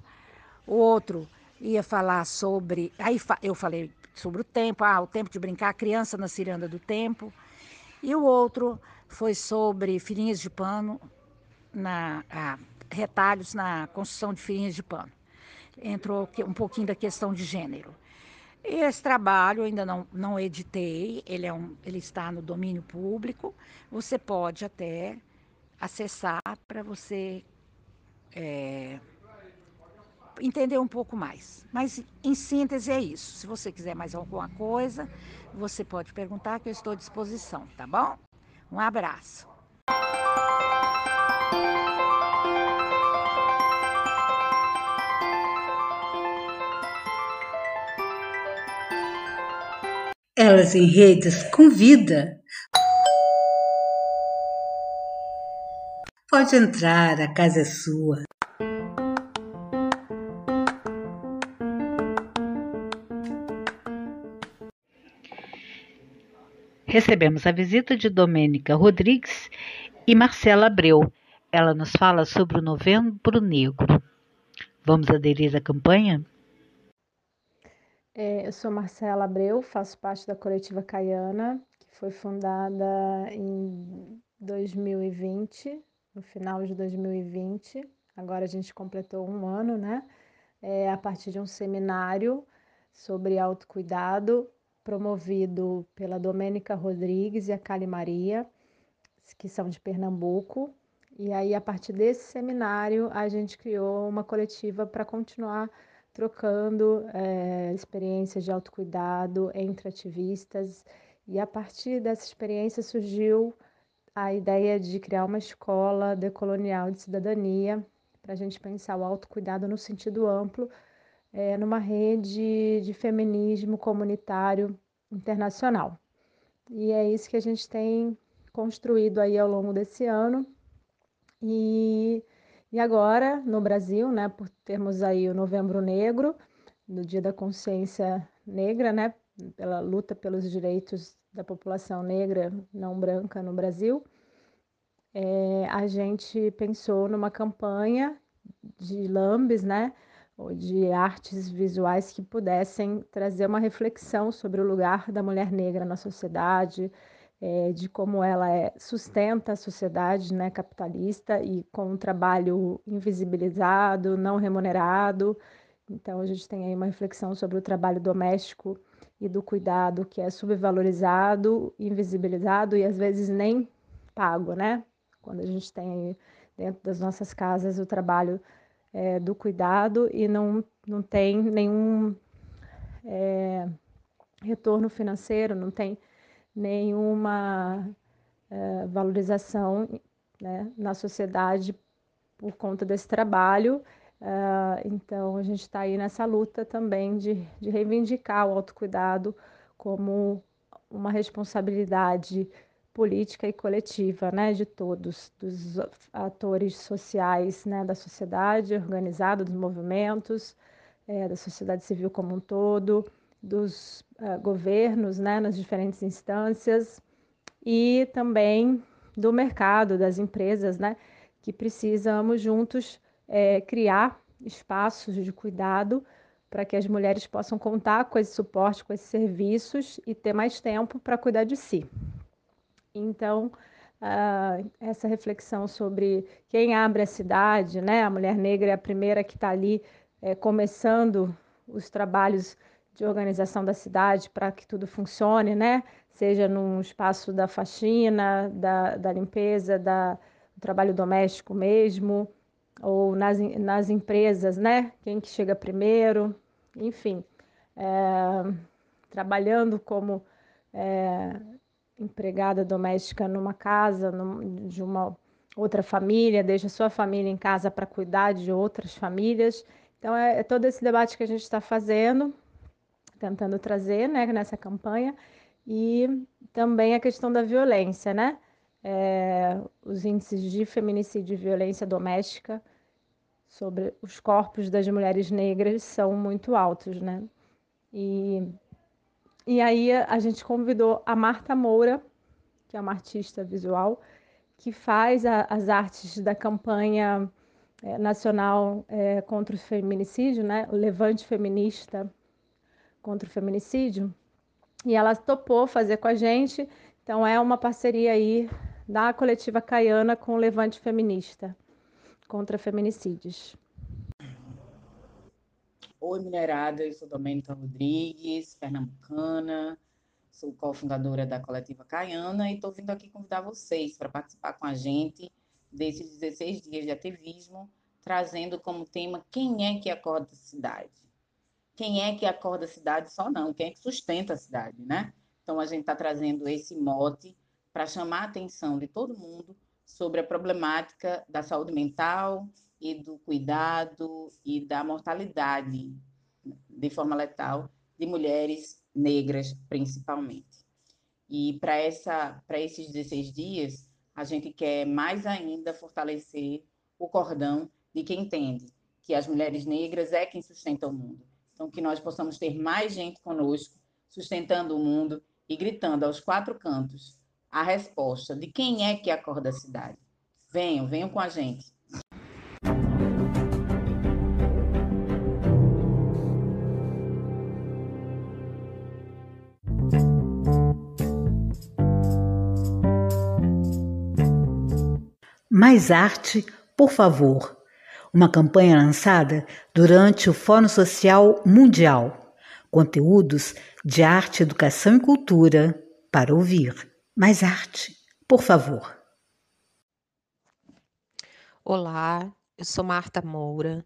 O outro ia falar sobre. Aí eu falei sobre o tempo, ah, o tempo de brincar, a criança na ciranda do tempo. E o outro foi sobre filhinhas de pano, na, retalhos na construção de filhinhas de pano. Entrou um pouquinho da questão de gênero. Esse trabalho ainda não, não editei, ele, é um, ele está no domínio público. Você pode até acessar para você é, entender um pouco mais. Mas, em síntese, é isso. Se você quiser mais alguma coisa, você pode perguntar que eu estou à disposição, tá bom? Um abraço. Elas em Redes convida. Pode entrar, a casa é sua. Recebemos a visita de Domênica Rodrigues e Marcela Abreu. Ela nos fala sobre o Novembro Negro. Vamos aderir à campanha? É, eu sou Marcela Abreu, faço parte da coletiva Caiana, que foi fundada em 2020, no final de 2020. Agora a gente completou um ano, né? É, a partir de um seminário sobre autocuidado promovido pela Domênica Rodrigues e a Cali Maria, que são de Pernambuco. E aí, a partir desse seminário, a gente criou uma coletiva para continuar trocando é, experiências de autocuidado entre ativistas. E a partir dessa experiência surgiu a ideia de criar uma escola decolonial de cidadania para a gente pensar o autocuidado no sentido amplo é, numa rede de feminismo comunitário internacional. E é isso que a gente tem construído aí ao longo desse ano. E, e agora, no Brasil, né, por termos aí o Novembro Negro, no Dia da Consciência Negra, né, pela luta pelos direitos da população negra não branca no Brasil, é, a gente pensou numa campanha de lambes, né, ou de artes visuais que pudessem trazer uma reflexão sobre o lugar da mulher negra na sociedade, é, de como ela é, sustenta a sociedade né, capitalista e com um trabalho invisibilizado, não remunerado. Então, a gente tem aí uma reflexão sobre o trabalho doméstico e do cuidado que é subvalorizado, invisibilizado e às vezes nem pago, né? Quando a gente tem dentro das nossas casas o trabalho é, do cuidado e não, não tem nenhum retorno financeiro, não tem nenhuma é, valorização né, na sociedade por conta desse trabalho. Uh, então, a gente está aí nessa luta também de, de reivindicar o autocuidado como uma responsabilidade política e coletiva, né, de todos, dos atores sociais, né, da sociedade organizada, dos movimentos, é, da sociedade civil como um todo, dos uh, governos, né, nas diferentes instâncias e também do mercado, das empresas, né, que precisamos juntos é, criar espaços de cuidado para que as mulheres possam contar com esse suporte, com esses serviços e ter mais tempo para cuidar de si. Então, uh, essa reflexão sobre quem abre a cidade, né? A mulher negra é a primeira que está ali é, começando os trabalhos de organização da cidade para que tudo funcione, né? Seja no espaço da faxina, da, da limpeza, da, do trabalho doméstico mesmo, ou nas, nas empresas, né? Quem que chega primeiro, enfim, é, trabalhando como é, empregada doméstica numa casa, num, de uma outra família, deixa sua família em casa para cuidar de outras famílias. Então, é, é, todo esse debate que a gente está fazendo, tentando trazer né, nessa campanha, e também a questão da violência, né? é, os índices de feminicídio e violência doméstica sobre os corpos das mulheres negras são muito altos, né? E, e aí a gente convidou a Marta Moura, que é uma artista visual, que faz a, as artes da campanha é, nacional é, contra o feminicídio, né? O Levante Feminista contra o Feminicídio. E ela topou fazer com a gente. Então é uma parceria aí da coletiva caiana com o Levante Feminista contra feminicídios. Oi, mulherada, eu sou Domênica Rodrigues, pernambucana, sou cofundadora da coletiva Caiana e estou vindo aqui convidar vocês para participar com a gente desses 16 dias de ativismo, trazendo como tema quem é que acorda a cidade. Quem é que acorda a cidade só não, quem é que sustenta a cidade, né? Então a gente está trazendo esse mote para chamar a atenção de todo mundo sobre a problemática da saúde mental e do cuidado e da mortalidade de forma letal de mulheres negras, principalmente. E para essa para esses 16 dias, a gente quer mais ainda fortalecer o cordão de quem entende que as mulheres negras é quem sustenta o mundo. Então que nós possamos ter mais gente conosco sustentando o mundo e gritando aos quatro cantos a resposta de quem é que acorda a cidade. Venham, venham com a gente. Mais arte, por favor. Uma campanha lançada durante o Fórum Social Mundial. Conteúdos de arte, educação e cultura para ouvir. Mais arte, por favor. Olá, eu sou Marta Moura,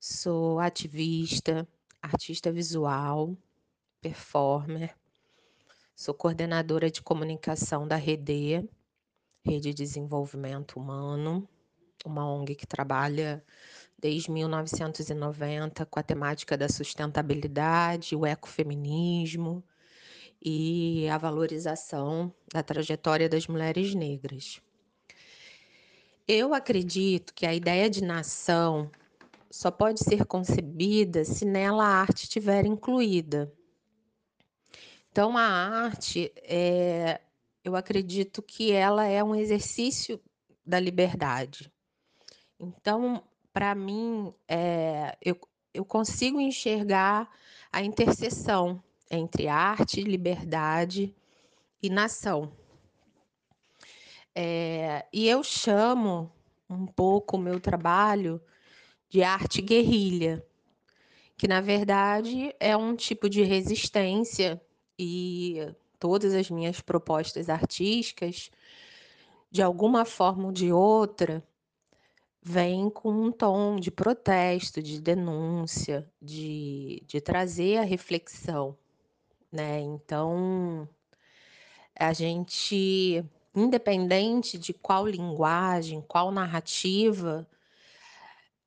sou ativista, artista visual, performer, sou coordenadora de comunicação da REDE, Rede de Desenvolvimento Humano, uma ONG que trabalha desde 1990 com a temática da sustentabilidade, o ecofeminismo e a valorização da trajetória das mulheres negras. Eu acredito que a ideia de nação só pode ser concebida se nela a arte estiver incluída. Então, a arte, é, eu acredito que ela é um exercício da liberdade. Então, para mim, é, eu, eu consigo enxergar a interseção entre arte, liberdade e nação. É, e eu chamo um pouco o meu trabalho de arte guerrilha, que na verdade é um tipo de resistência e todas as minhas propostas artísticas, de alguma forma ou de outra, vêm com um tom de protesto, de denúncia, de, de trazer a reflexão né? Então, a gente, independente de qual linguagem, qual narrativa,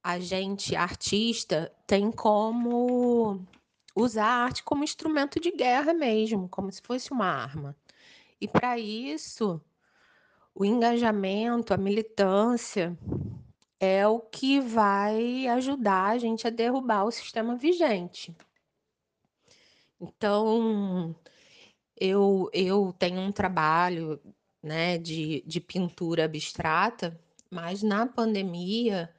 a gente, artista, tem como usar a arte como instrumento de guerra mesmo, como se fosse uma arma. E para isso, o engajamento, a militância é o que vai ajudar a gente a derrubar o sistema vigente. Então, eu, eu tenho um trabalho né, de, de pintura abstrata, mas na pandemia,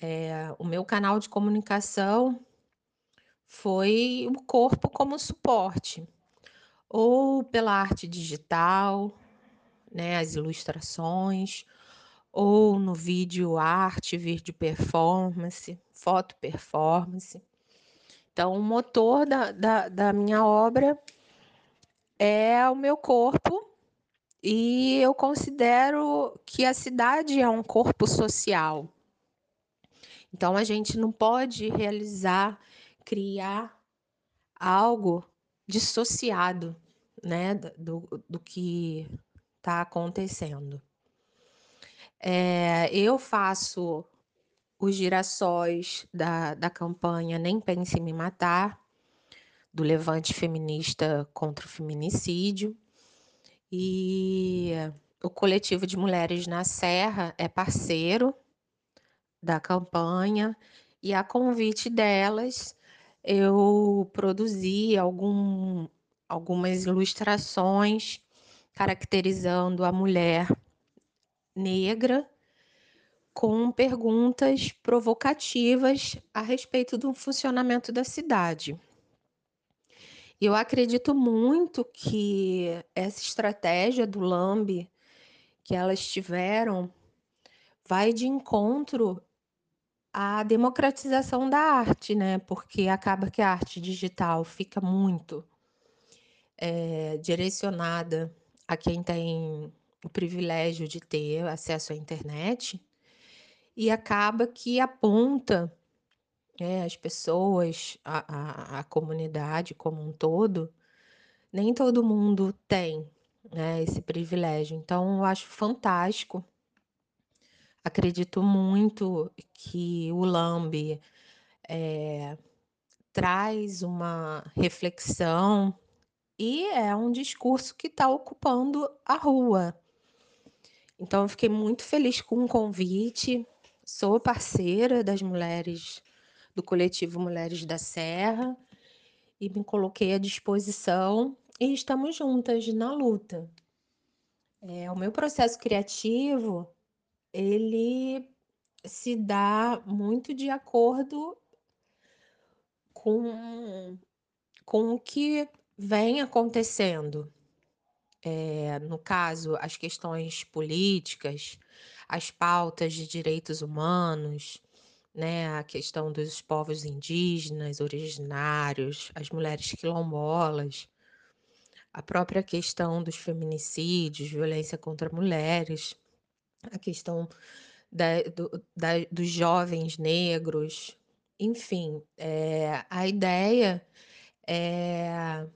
é, o meu canal de comunicação foi o corpo como suporte, ou pela arte digital, né, as ilustrações, ou no vídeo arte, vídeo performance, foto performance. Então, o motor da, da, da minha obra é o meu corpo e eu considero que a cidade é um corpo social. Então, a gente não pode realizar, criar algo dissociado né, do, do que está acontecendo. É, eu faço os girassóis da, da campanha Nem Pense em Me Matar, do Levante Feminista contra o Feminicídio. E o coletivo de mulheres na Serra é parceiro da campanha, e a convite delas, eu produzi algum, algumas ilustrações caracterizando a mulher negra com perguntas provocativas a respeito do funcionamento da cidade. Eu acredito muito que essa estratégia do LAMB que elas tiveram vai de encontro à democratização da arte, né? Porque acaba que a arte digital fica muito é, direcionada a quem tem o privilégio de ter acesso à internet e acaba que aponta é, as pessoas, a, a, a, comunidade como um todo, nem todo mundo tem né, esse privilégio. Então, eu acho fantástico. Acredito muito que o LAMB é, traz uma reflexão e é um discurso que está ocupando a rua. Então, eu fiquei muito feliz com o convite. Sou parceira das mulheres do coletivo Mulheres da Serra e me coloquei à disposição e estamos juntas na luta. É, o meu processo criativo ele se dá muito de acordo com, com o que vem acontecendo. É, no caso, as questões políticas, as pautas de direitos humanos, né, a questão dos povos indígenas, originários, as mulheres quilombolas, a própria questão dos feminicídios, violência contra mulheres, a questão da, do, da, dos jovens negros, enfim, é, a ideia é,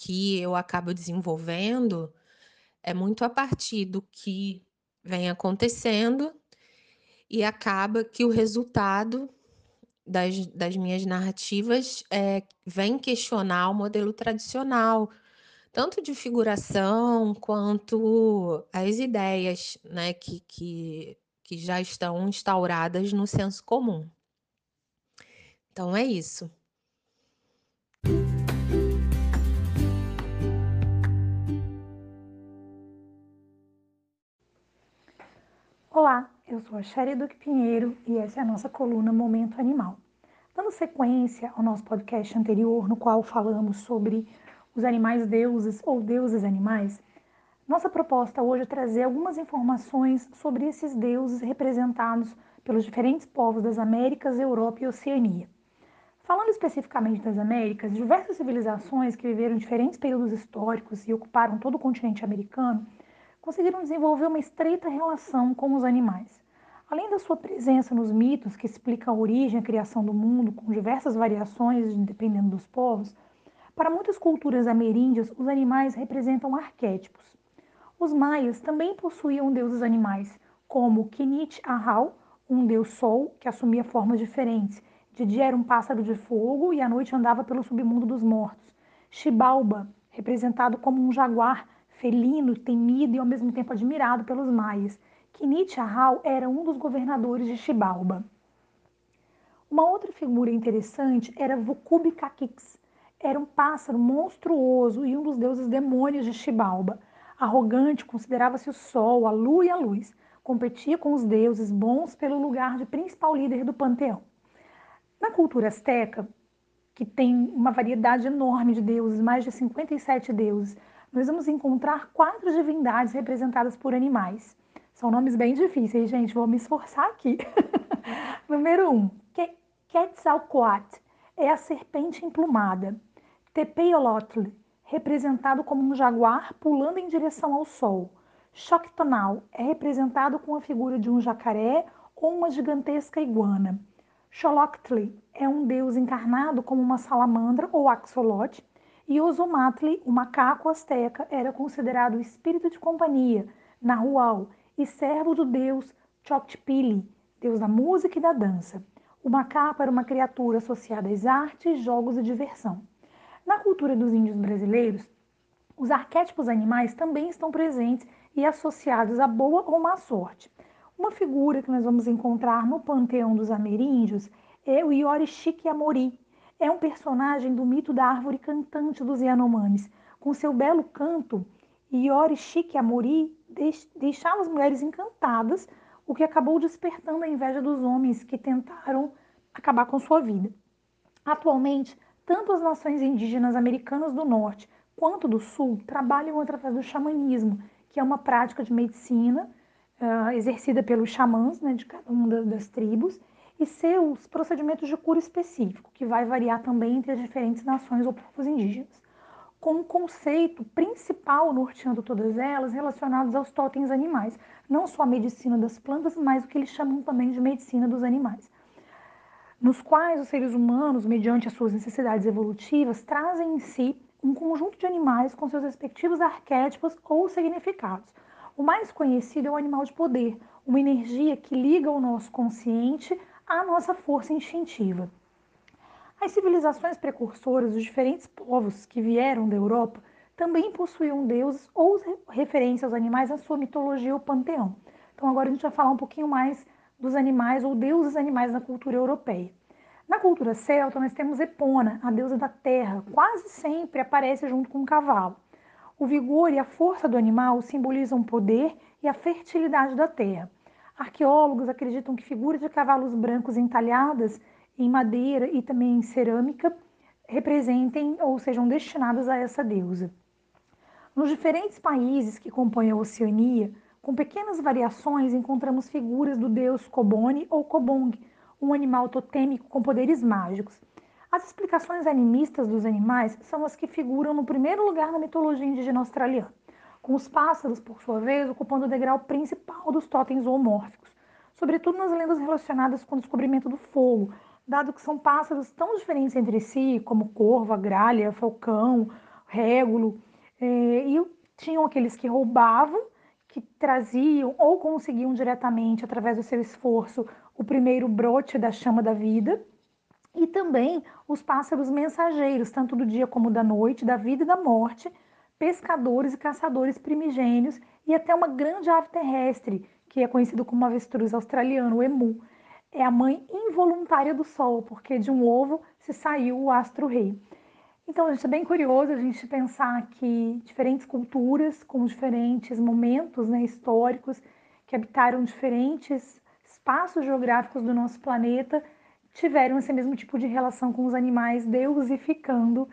que eu acabo desenvolvendo é muito a partir do que vem acontecendo e acaba que o resultado das, das minhas narrativas é, vem questionar o modelo tradicional, tanto de figuração quanto as ideias né, que, que, que já estão instauradas no senso comum. Então é isso. Olá, eu sou a Sherry Duque Pinheiro e essa é a nossa coluna Momento Animal. Dando sequência ao nosso podcast anterior, no qual falamos sobre os animais deuses ou deuses animais, nossa proposta hoje é trazer algumas informações sobre esses deuses representados pelos diferentes povos das Américas, Europa e Oceania. Falando especificamente das Américas, diversas civilizações que viveram diferentes períodos históricos e ocuparam todo o continente americano conseguiram desenvolver uma estreita relação com os animais. Além da sua presença nos mitos que explicam a origem e a criação do mundo, com diversas variações dependendo dos povos, para muitas culturas ameríndias, os animais representam arquétipos. Os maias também possuíam deuses animais, como Kinit Ahau, um deus sol que assumia formas diferentes. De dia era um pássaro de fogo e à noite andava pelo submundo dos mortos. Xibalba, representado como um jaguar felino, temido e ao mesmo tempo admirado pelos maias. Kinit Ahau era um dos governadores de Xibalba. Uma outra figura interessante era Vukubi Kakix. Era um pássaro monstruoso e um dos deuses demônios de Xibalba. Arrogante, considerava-se o sol, a lua e a luz. Competia com os deuses bons pelo lugar de principal líder do panteão. Na cultura asteca, que tem uma variedade enorme de deuses, mais de 57 deuses, nós vamos encontrar quatro divindades representadas por animais. São nomes bem difíceis, gente, vou me esforçar aqui. Número um, Quetzalcoatl é a serpente emplumada. Tepeolotl, representado como um jaguar pulando em direção ao sol. Choctonal é representado com a figura de um jacaré ou uma gigantesca iguana. Xoloctli é um deus encarnado como uma salamandra ou axolote. E Ozomatli, o macaco asteca, era considerado o espírito de companhia, Nahual, e servo do deus Choctpili, deus da música e da dança. O macaco era uma criatura associada às artes, jogos e diversão. Na cultura dos índios brasileiros, os arquétipos animais também estão presentes e associados à boa ou má sorte. Uma figura que nós vamos encontrar no panteão dos ameríndios é o Yorishiki Amori. É um personagem do mito da árvore cantante dos Yanomamis. Com seu belo canto, Yorishiki Amori deixava as mulheres encantadas o que acabou despertando a inveja dos homens que tentaram acabar com sua vida. Atualmente, tanto as nações indígenas americanas do norte quanto do sul trabalham através do xamanismo, que é uma prática de medicina uh, exercida pelos xamãs né, de cada uma das tribos, e seus procedimentos de cura específico, que vai variar também entre as diferentes nações ou povos indígenas, com um conceito principal norteando todas elas relacionados aos totens animais, não só a medicina das plantas, mas o que eles chamam também de medicina dos animais, nos quais os seres humanos, mediante as suas necessidades evolutivas, trazem em si um conjunto de animais com seus respectivos arquétipos ou significados. O mais conhecido é o animal de poder, uma energia que liga o nosso consciente à nossa força instintiva. As civilizações precursoras dos diferentes povos que vieram da Europa também possuíam deuses ou referência aos animais na sua mitologia ou panteão. Então agora a gente vai falar um pouquinho mais dos animais ou deuses animais na cultura europeia. Na cultura celta, nós temos Epona, a deusa da terra, quase sempre aparece junto com um cavalo. O vigor e a força do animal simbolizam o poder e a fertilidade da terra. Arqueólogos acreditam que figuras de cavalos brancos entalhadas em madeira e também em cerâmica representem ou sejam destinadas a essa deusa. Nos diferentes países que compõem a Oceania, com pequenas variações, encontramos figuras do deus Kobone ou Kobong, um animal totêmico com poderes mágicos. As explicações animistas dos animais são as que figuram no primeiro lugar na mitologia indígena australiana, com os pássaros, por sua vez, ocupando o degrau principal dos totens zoomórficos, sobretudo nas lendas relacionadas com o descobrimento do fogo, dado que são pássaros tão diferentes entre si, como corva, gralha, falcão, régulo, é, e tinham aqueles que roubavam, que traziam ou conseguiam diretamente, através do seu esforço, o primeiro brote da chama da vida, e também os pássaros mensageiros, tanto do dia como da noite, da vida e da morte, pescadores e caçadores primigênios, e até uma grande ave terrestre, que é conhecido como avestruz australiano, o emu. É a mãe involuntária do Sol, porque de um ovo se saiu o astro-rei. Então, gente, é bem curioso a gente pensar que diferentes culturas, com diferentes momentos né, históricos, que habitaram diferentes espaços geográficos do nosso planeta, tiveram esse mesmo tipo de relação com os animais, deusificando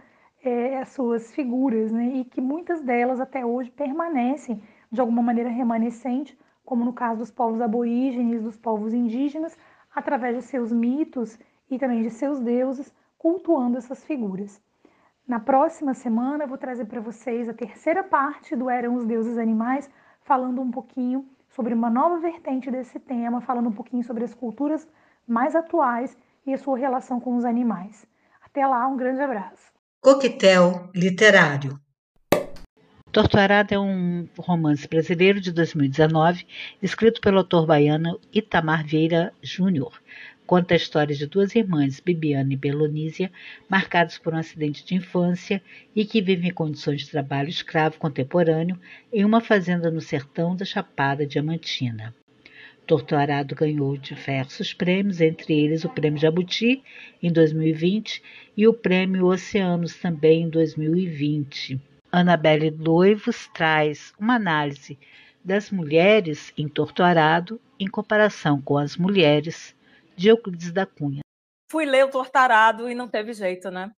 é, as suas figuras, né? e que muitas delas até hoje permanecem de alguma maneira remanescente, como no caso dos povos aborígenes, dos povos indígenas, através de seus mitos e também de seus deuses, cultuando essas figuras. Na próxima semana eu vou trazer para vocês a terceira parte do Eram os Deuses Animais, falando um pouquinho sobre uma nova vertente desse tema, falando um pouquinho sobre as culturas mais atuais e a sua relação com os animais. Até lá, um grande abraço. Coquetel Literário Torturado é um romance brasileiro de 2019, escrito pelo autor baiano Itamar Vieira Júnior. Conta a história de duas irmãs, Bibiana e Belonísia, marcadas por um acidente de infância e que vivem em condições de trabalho escravo contemporâneo em uma fazenda no sertão da Chapada Diamantina. Torturado ganhou diversos prêmios, entre eles o Prêmio Jabuti em 2020 e o Prêmio Oceanos também em 2020. Anabelle Loivos traz uma análise das mulheres em Torturado em comparação com as mulheres de Euclides da Cunha. Fui ler o Torturado e não teve jeito, né?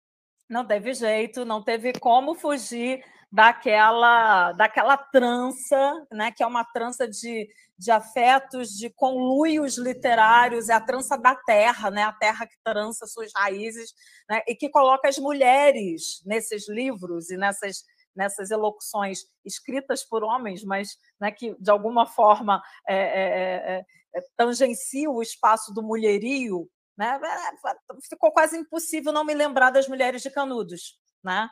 Não teve jeito, não teve como fugir daquela daquela trança, né, que é uma trança de, de afetos, de conluios literários, é a trança da terra, né, a terra que trança suas raízes, né, e que coloca as mulheres nesses livros e nessas nessas elocuções escritas por homens, mas né, que de alguma forma é, é, é, tangenciam o espaço do mulherio, né? ficou quase impossível não me lembrar das mulheres de Canudos, né?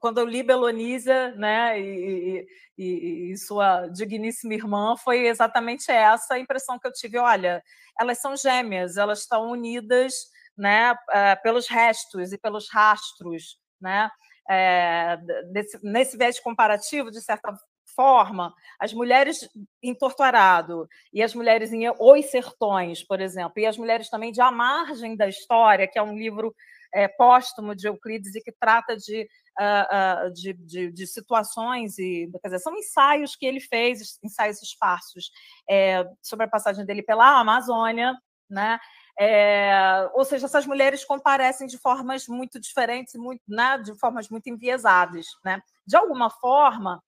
Quando eu li Belonísia, né, e, e, e, sua digníssima irmã, foi exatamente essa a impressão que eu tive. Olha, elas são gêmeas, elas estão unidas, né, pelos restos e pelos rastros, né? é, desse, nesse viés comparativo, de certa forma, as mulheres em Torturado e as mulheres em Os Sertões, por exemplo, e as mulheres também de A Margem da História, que é um livro é, póstumo de Euclides e que trata de, uh, de, de, de, situações e quer dizer, são ensaios que ele fez, ensaios esparsos é, sobre a passagem dele pela Amazônia, né? É, ou seja, essas mulheres comparecem de formas muito diferentes, muito, né, de formas muito enviesadas. Né? De alguma forma,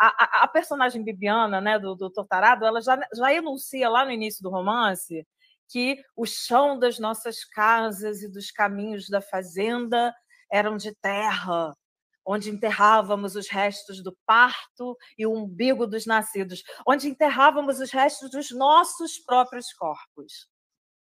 a, a, personagem Bibiana, né, do, do Tortarado, ela já, já enuncia lá no início do romance que o chão das nossas casas e dos caminhos da fazenda eram de terra, onde enterrávamos os restos do parto e o umbigo dos nascidos, onde enterrávamos os restos dos nossos próprios corpos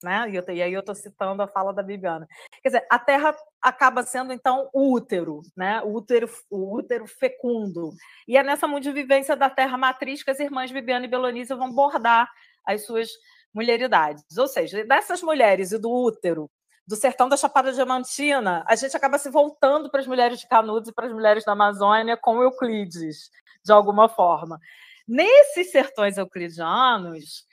né? E, eu, e aí eu estou citando a fala da Bibiana. Quer dizer, a Terra acaba sendo então o útero, né? O útero, o útero fecundo. E é nessa mundivivência da Terra matriz que as irmãs Bibiana e Belonísia vão bordar as suas mulheridades. Ou seja, dessas mulheres e do útero, do sertão da Chapada Diamantina, a gente acaba se voltando para as mulheres de Canudos e para as mulheres da Amazônia com Euclides, de alguma forma. Nesses sertões euclidianos,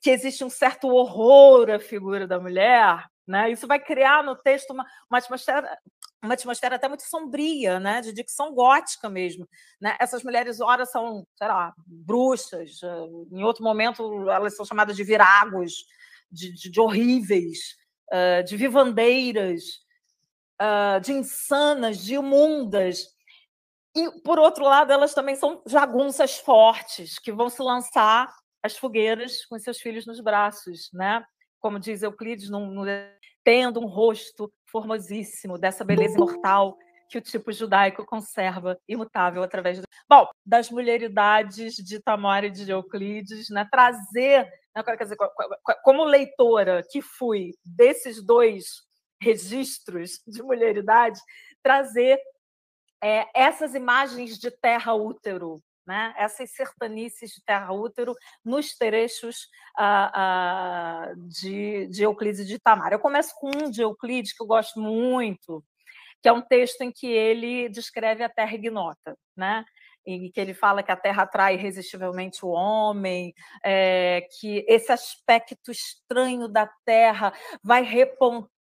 que existe um certo horror à figura da mulher, né? Isso vai criar no texto uma, uma atmosfera uma atmosfera até muito sombria, né, de dicção gótica mesmo, né? Essas mulheres ora são, sei lá, bruxas, eh, em outro momento elas são chamadas de viragos, de, de, de horríveis, uh, de vivandeiras, uh, de insanas, de imundas. E por outro lado, elas também são jagunças fortes que vão se lançar as fogueiras com seus filhos nos braços, né? Como diz Euclides, num, num, tendo um rosto formosíssimo dessa beleza imortal que o tipo judaico conserva imutável através do... Bom, das mulheridades de Tamara e de Euclides, né? trazer? Quer dizer, como leitora que fui desses dois registros de mulheridade, trazer é, essas imagens de terra útero, né? essas sertanices de terra-útero nos trechos ah, ah, de, de Euclides de Itamar. Eu começo com um de Euclides que eu gosto muito, que é um texto em que ele descreve a terra ignota, né? Em que ele fala que a Terra atrai irresistivelmente o homem, é, que esse aspecto estranho da Terra vai repontando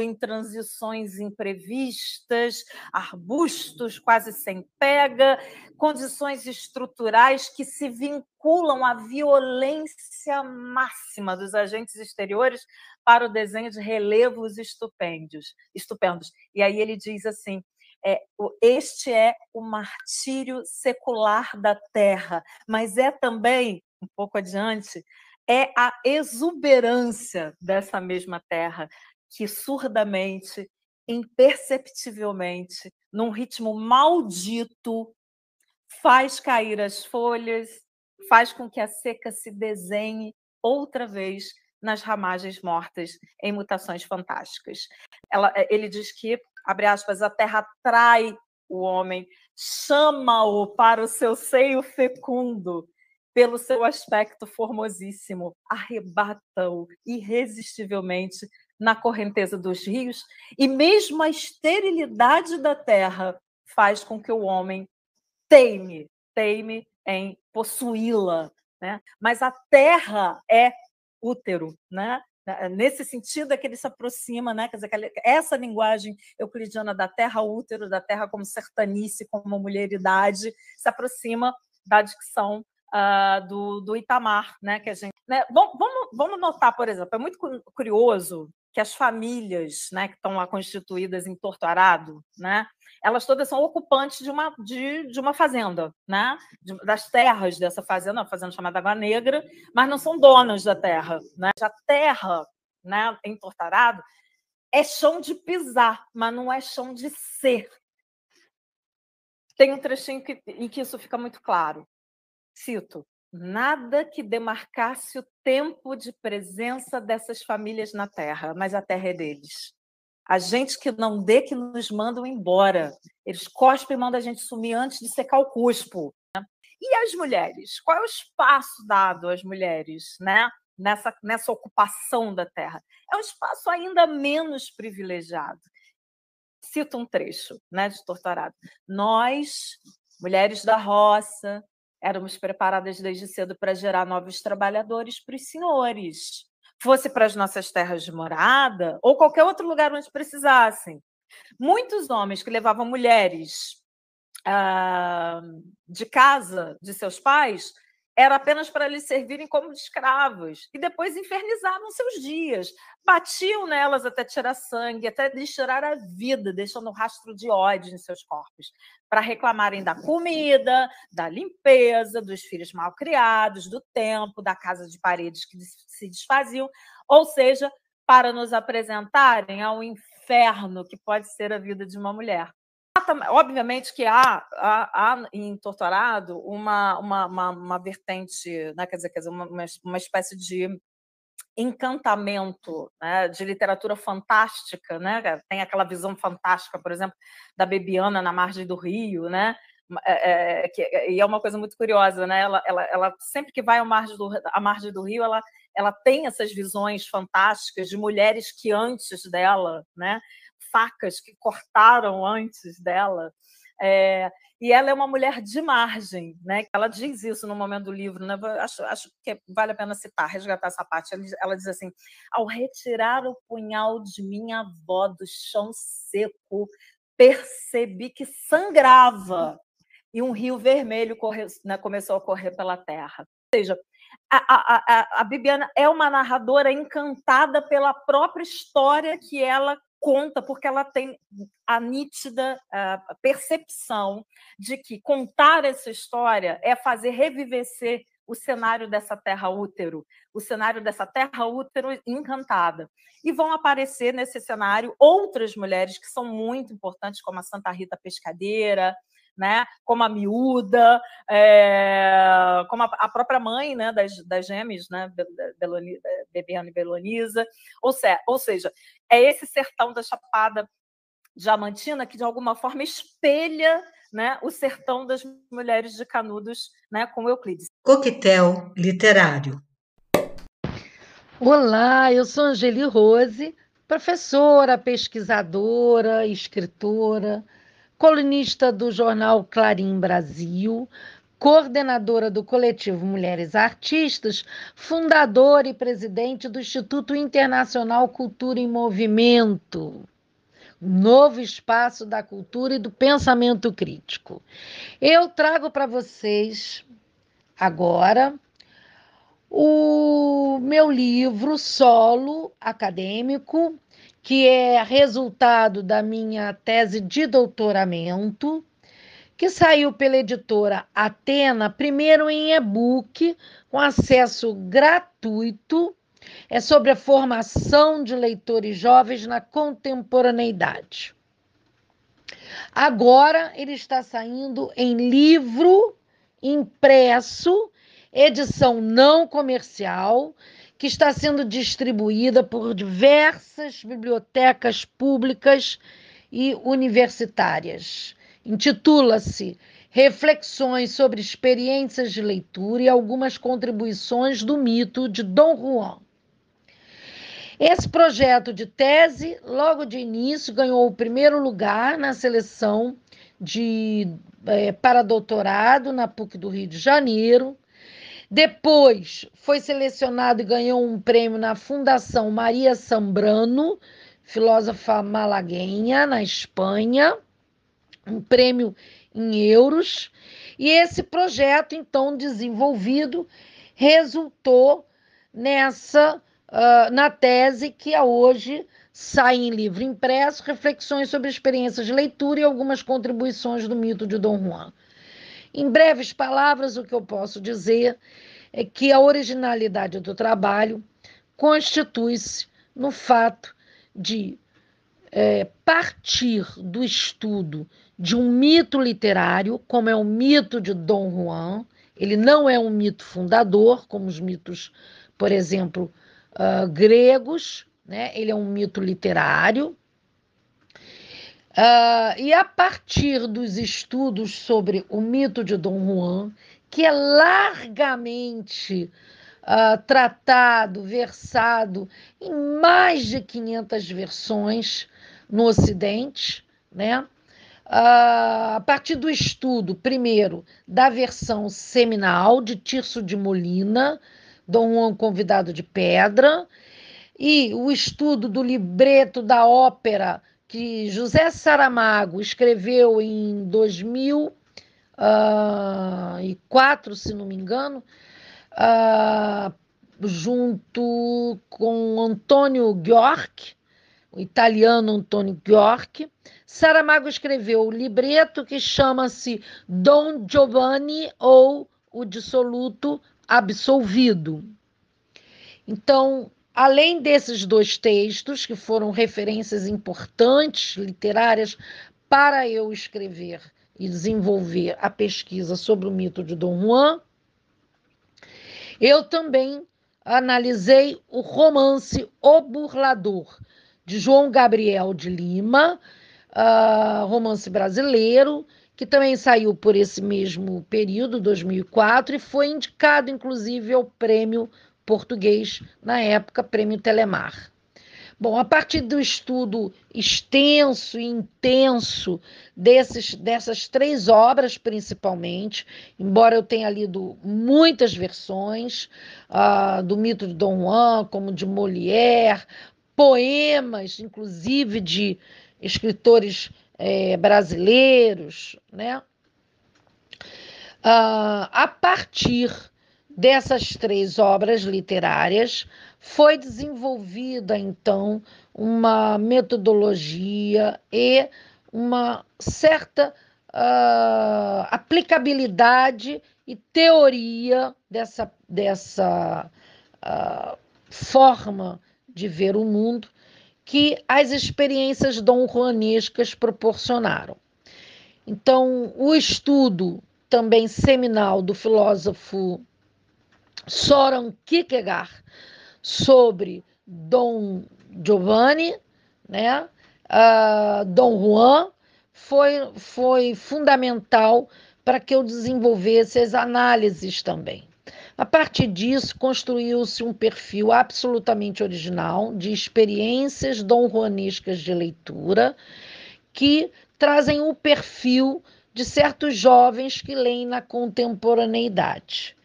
em transições imprevistas, arbustos quase sem pega, condições estruturais que se vinculam à violência máxima dos agentes exteriores para o desenho de relevos estupendos. estupendos. E aí ele diz assim: é, este é o martírio secular da terra, mas é também, um pouco adiante, é a exuberância dessa mesma terra, que surdamente, imperceptivelmente, num ritmo maldito, faz cair as folhas, faz com que a seca se desenhe outra vez nas ramagens mortas em mutações fantásticas. Ela, eh, ele diz que, abre aspas, a terra atrai o homem chama-o para o seu seio fecundo, pelo seu aspecto formosíssimo, arrebata-o irresistivelmente na correnteza dos rios, e mesmo a esterilidade da terra faz com que o homem teime, teime em possuí-la, né? Mas a terra é útero, né? Nesse sentido é que ele se aproxima, né? Quer dizer, essa linguagem euclidiana da terra útero, da terra como sertanice, como mulheridade, se aproxima da dicção uh, do, do Itamar, né? Que a gente, né? Vamos, vamos notar, por exemplo, é muito curioso que as famílias, né, que estão lá constituídas em Torturado, né? elas todas são ocupantes de uma, de, de uma fazenda, né? De, das terras dessa fazenda, uma fazenda chamada Água Negra, mas não são donas da terra. Né? A terra né, em Tortarado é chão de pisar, mas não é chão de ser. Tem um trechinho que, em que isso fica muito claro. Cito: nada que demarcasse o tempo de presença dessas famílias na terra, mas a terra é deles. A gente que não dê, que nos mandam embora. Eles cospem e mandam a gente sumir antes de secar o cuspo. Né? E as mulheres? Qual é o espaço dado às mulheres né? nessa, nessa ocupação da terra? É um espaço ainda menos privilegiado. Cito um trecho né, de Torturado. Nós, mulheres da roça, éramos preparadas desde cedo para gerar novos trabalhadores para os senhores fosse para as nossas terras de morada ou qualquer outro lugar onde precisassem. Muitos homens que levavam mulheres ah, de casa de seus pais era apenas para lhes servirem como escravos e depois infernizavam seus dias, batiam nelas até tirar sangue, até lhes tirar a vida, deixando um rastro de ódio em seus corpos, para reclamarem da comida, da limpeza, dos filhos mal criados, do tempo, da casa de paredes que se desfaziam, ou seja, para nos apresentarem ao inferno que pode ser a vida de uma mulher obviamente que há, há, há em Torturado uma, uma, uma, uma vertente, né? quer dizer, quer dizer uma, uma espécie de encantamento né, de literatura fantástica, né? Tem aquela visão fantástica, por exemplo, da Bebiana na margem do rio, né? É, é, que, e é uma coisa muito curiosa, né? Ela, ela, ela sempre que vai à margem do, à margem do rio, ela, ela tem essas visões fantásticas de mulheres que antes dela, né? Facas que cortaram antes dela. É, e ela é uma mulher de margem, né? Ela diz isso no momento do livro, né? Acho, acho que vale a pena citar, resgatar essa parte. Ela, ela diz assim: ao retirar o punhal de minha avó do chão seco, percebi que sangrava e um rio vermelho né, começou a correr pela terra. Ou seja, a, a, a, a Bibiana é uma narradora encantada pela própria história que ela conta, porque ela tem a nítida uh, percepção de que contar essa história é fazer revivecer o cenário dessa terra útero, o cenário dessa terra útero encantada. E vão aparecer nesse cenário outras mulheres que são muito importantes, como a Santa Rita Pescadeira, né? como a miúda, é, como a, a, própria mãe né? das, das gêmeas, né? Beloni, Bebiana e Belonisa. Ou, se, ou seja, é esse sertão da Chapada Diamantina que, de alguma forma, espelha né, o sertão das mulheres de Canudos né, com Euclides. Coquetel literário. Olá, eu sou Angeli Rose, professora, pesquisadora, escritora, colunista do jornal Clarim Brasil, coordenadora do coletivo Mulheres Artistas, fundadora e presidente do Instituto Internacional Cultura em Movimento, novo espaço da cultura e do pensamento crítico. Eu trago para vocês agora o meu livro solo acadêmico que é resultado da minha tese de doutoramento, que saiu pela editora Atena, primeiro em e-book, com acesso gratuito. É sobre a formação de leitores jovens na contemporaneidade. Agora ele está saindo em livro impresso, edição não comercial, que está sendo distribuída por diversas bibliotecas públicas e universitárias. Intitula-se Reflexões sobre experiências de leitura e algumas contribuições do mito de Dom Juan. Esse projeto de tese, logo de início, ganhou o primeiro lugar na seleção de é, para doutorado na PUC do Rio de Janeiro. Depois foi selecionado e ganhou um prêmio na Fundação Maria Sambrano, filósofa malaguenha, na Espanha, um prêmio em euros. E esse projeto, então, desenvolvido, resultou nessa, uh, na tese que a hoje sai em livro impresso, reflexões sobre experiências de leitura e algumas contribuições do mito de Dom Juan. Em breves palavras, o que eu posso dizer é que a originalidade do trabalho constitui-se no fato de é, partir do estudo de um mito literário, como é o mito de Dom Juan. Ele não é um mito fundador, como os mitos, por exemplo, uh, gregos, né? ele é um mito literário. Uh, e a partir dos estudos sobre o mito de Dom Juan, que é largamente uh, tratado, versado em mais de 500 versões no Ocidente, né? Uh, a partir do estudo, primeiro, da versão seminal de Tirso de Molina, Dom Juan Convidado de Pedra, e o estudo do libreto da ópera que José Saramago escreveu em 2000 uh, e quatro, se não me engano, uh, junto com Antônio Ghiorch, o italiano Antônio Ghiorch. Saramago escreveu o libreto que chama-se Dom Giovanni ou O Dissoluto Absolvido. Então, além desses dois textos, que foram referências importantes literárias para eu escrever e desenvolver a pesquisa sobre o mito de Dom Juan, eu também analisei o romance O Burlador, de João Gabriel de Lima, uh, romance brasileiro, que também saiu por esse mesmo período, 2004, e foi indicado, inclusive, ao prêmio português, na época, Prêmio Telemar. Bom, a partir do estudo extenso e intenso desses, dessas três obras, principalmente, embora eu tenha lido muitas versões uh, do mito de Dom Juan, como de Molière, poemas, inclusive de escritores eh, brasileiros, né? Uh, a partir dessas três obras literárias, foi desenvolvida então uma metodologia e uma certa uh, aplicabilidade e teoria dessa, dessa uh, forma de ver o mundo que as experiências dom juanescas proporcionaram. Então, o estudo também seminal do filósofo Soren Kierkegaard sobre Dom Giovanni, né? Uh, Dom Juan, foi, foi fundamental para que eu desenvolvesse as análises também. A partir disso, construiu-se um perfil absolutamente original de experiências dom juanescas de leitura que trazem o perfil de certos jovens que leem na contemporaneidade.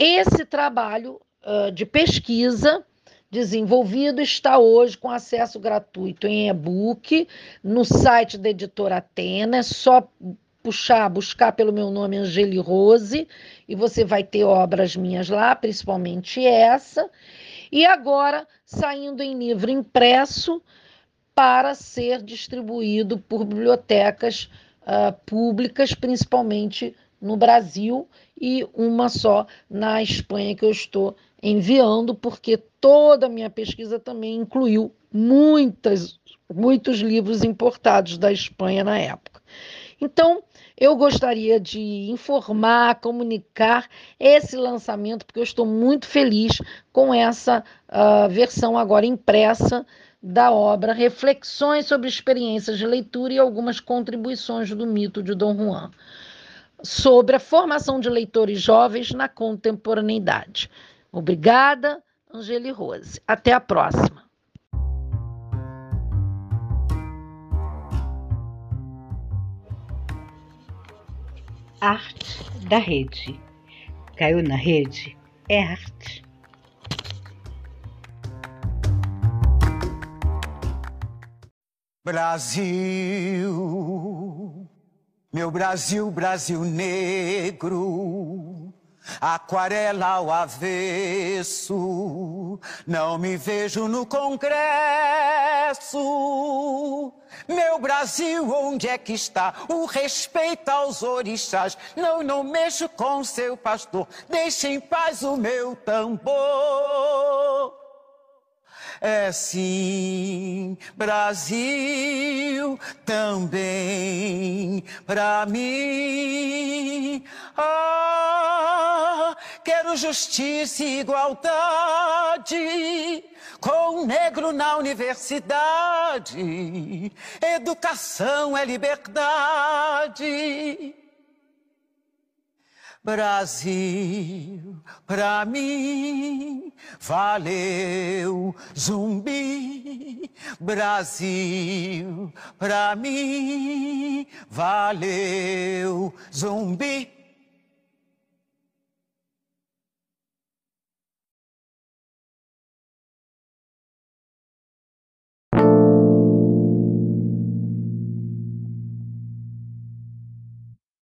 Esse trabalho uh, de pesquisa desenvolvido está hoje com acesso gratuito em e-book no site da editora Atena. É só puxar, buscar pelo meu nome Angeli Rose e você vai ter obras minhas lá, principalmente essa. E agora saindo em livro impresso para ser distribuído por bibliotecas uh, públicas, principalmente no Brasil e uma só na Espanha que eu estou enviando, porque toda a minha pesquisa também incluiu muitas, muitos livros importados da Espanha na época. Então, eu gostaria de informar, comunicar esse lançamento, porque eu estou muito feliz com essa uh, versão agora impressa da obra Reflexões sobre experiências de leitura e algumas contribuições do mito de Dom Juan, sobre a formação de leitores jovens na contemporaneidade. Obrigada, Angeli Rose. Até a próxima. Arte da rede. Caiu na rede é arte. Brasil, meu Brasil, Brasil negro, aquarela ao avesso, não me vejo no Congresso. Meu Brasil, onde é que está o respeito aos orixás? Não, não mexo com seu pastor, deixe em paz o meu tambor. É sim, Brasil também para mim. Ah, quero justiça e igualdade com o negro na universidade. Educação é liberdade. Brasil, pra mim, valeu zumbi. Brasil, pra mim, valeu zumbi.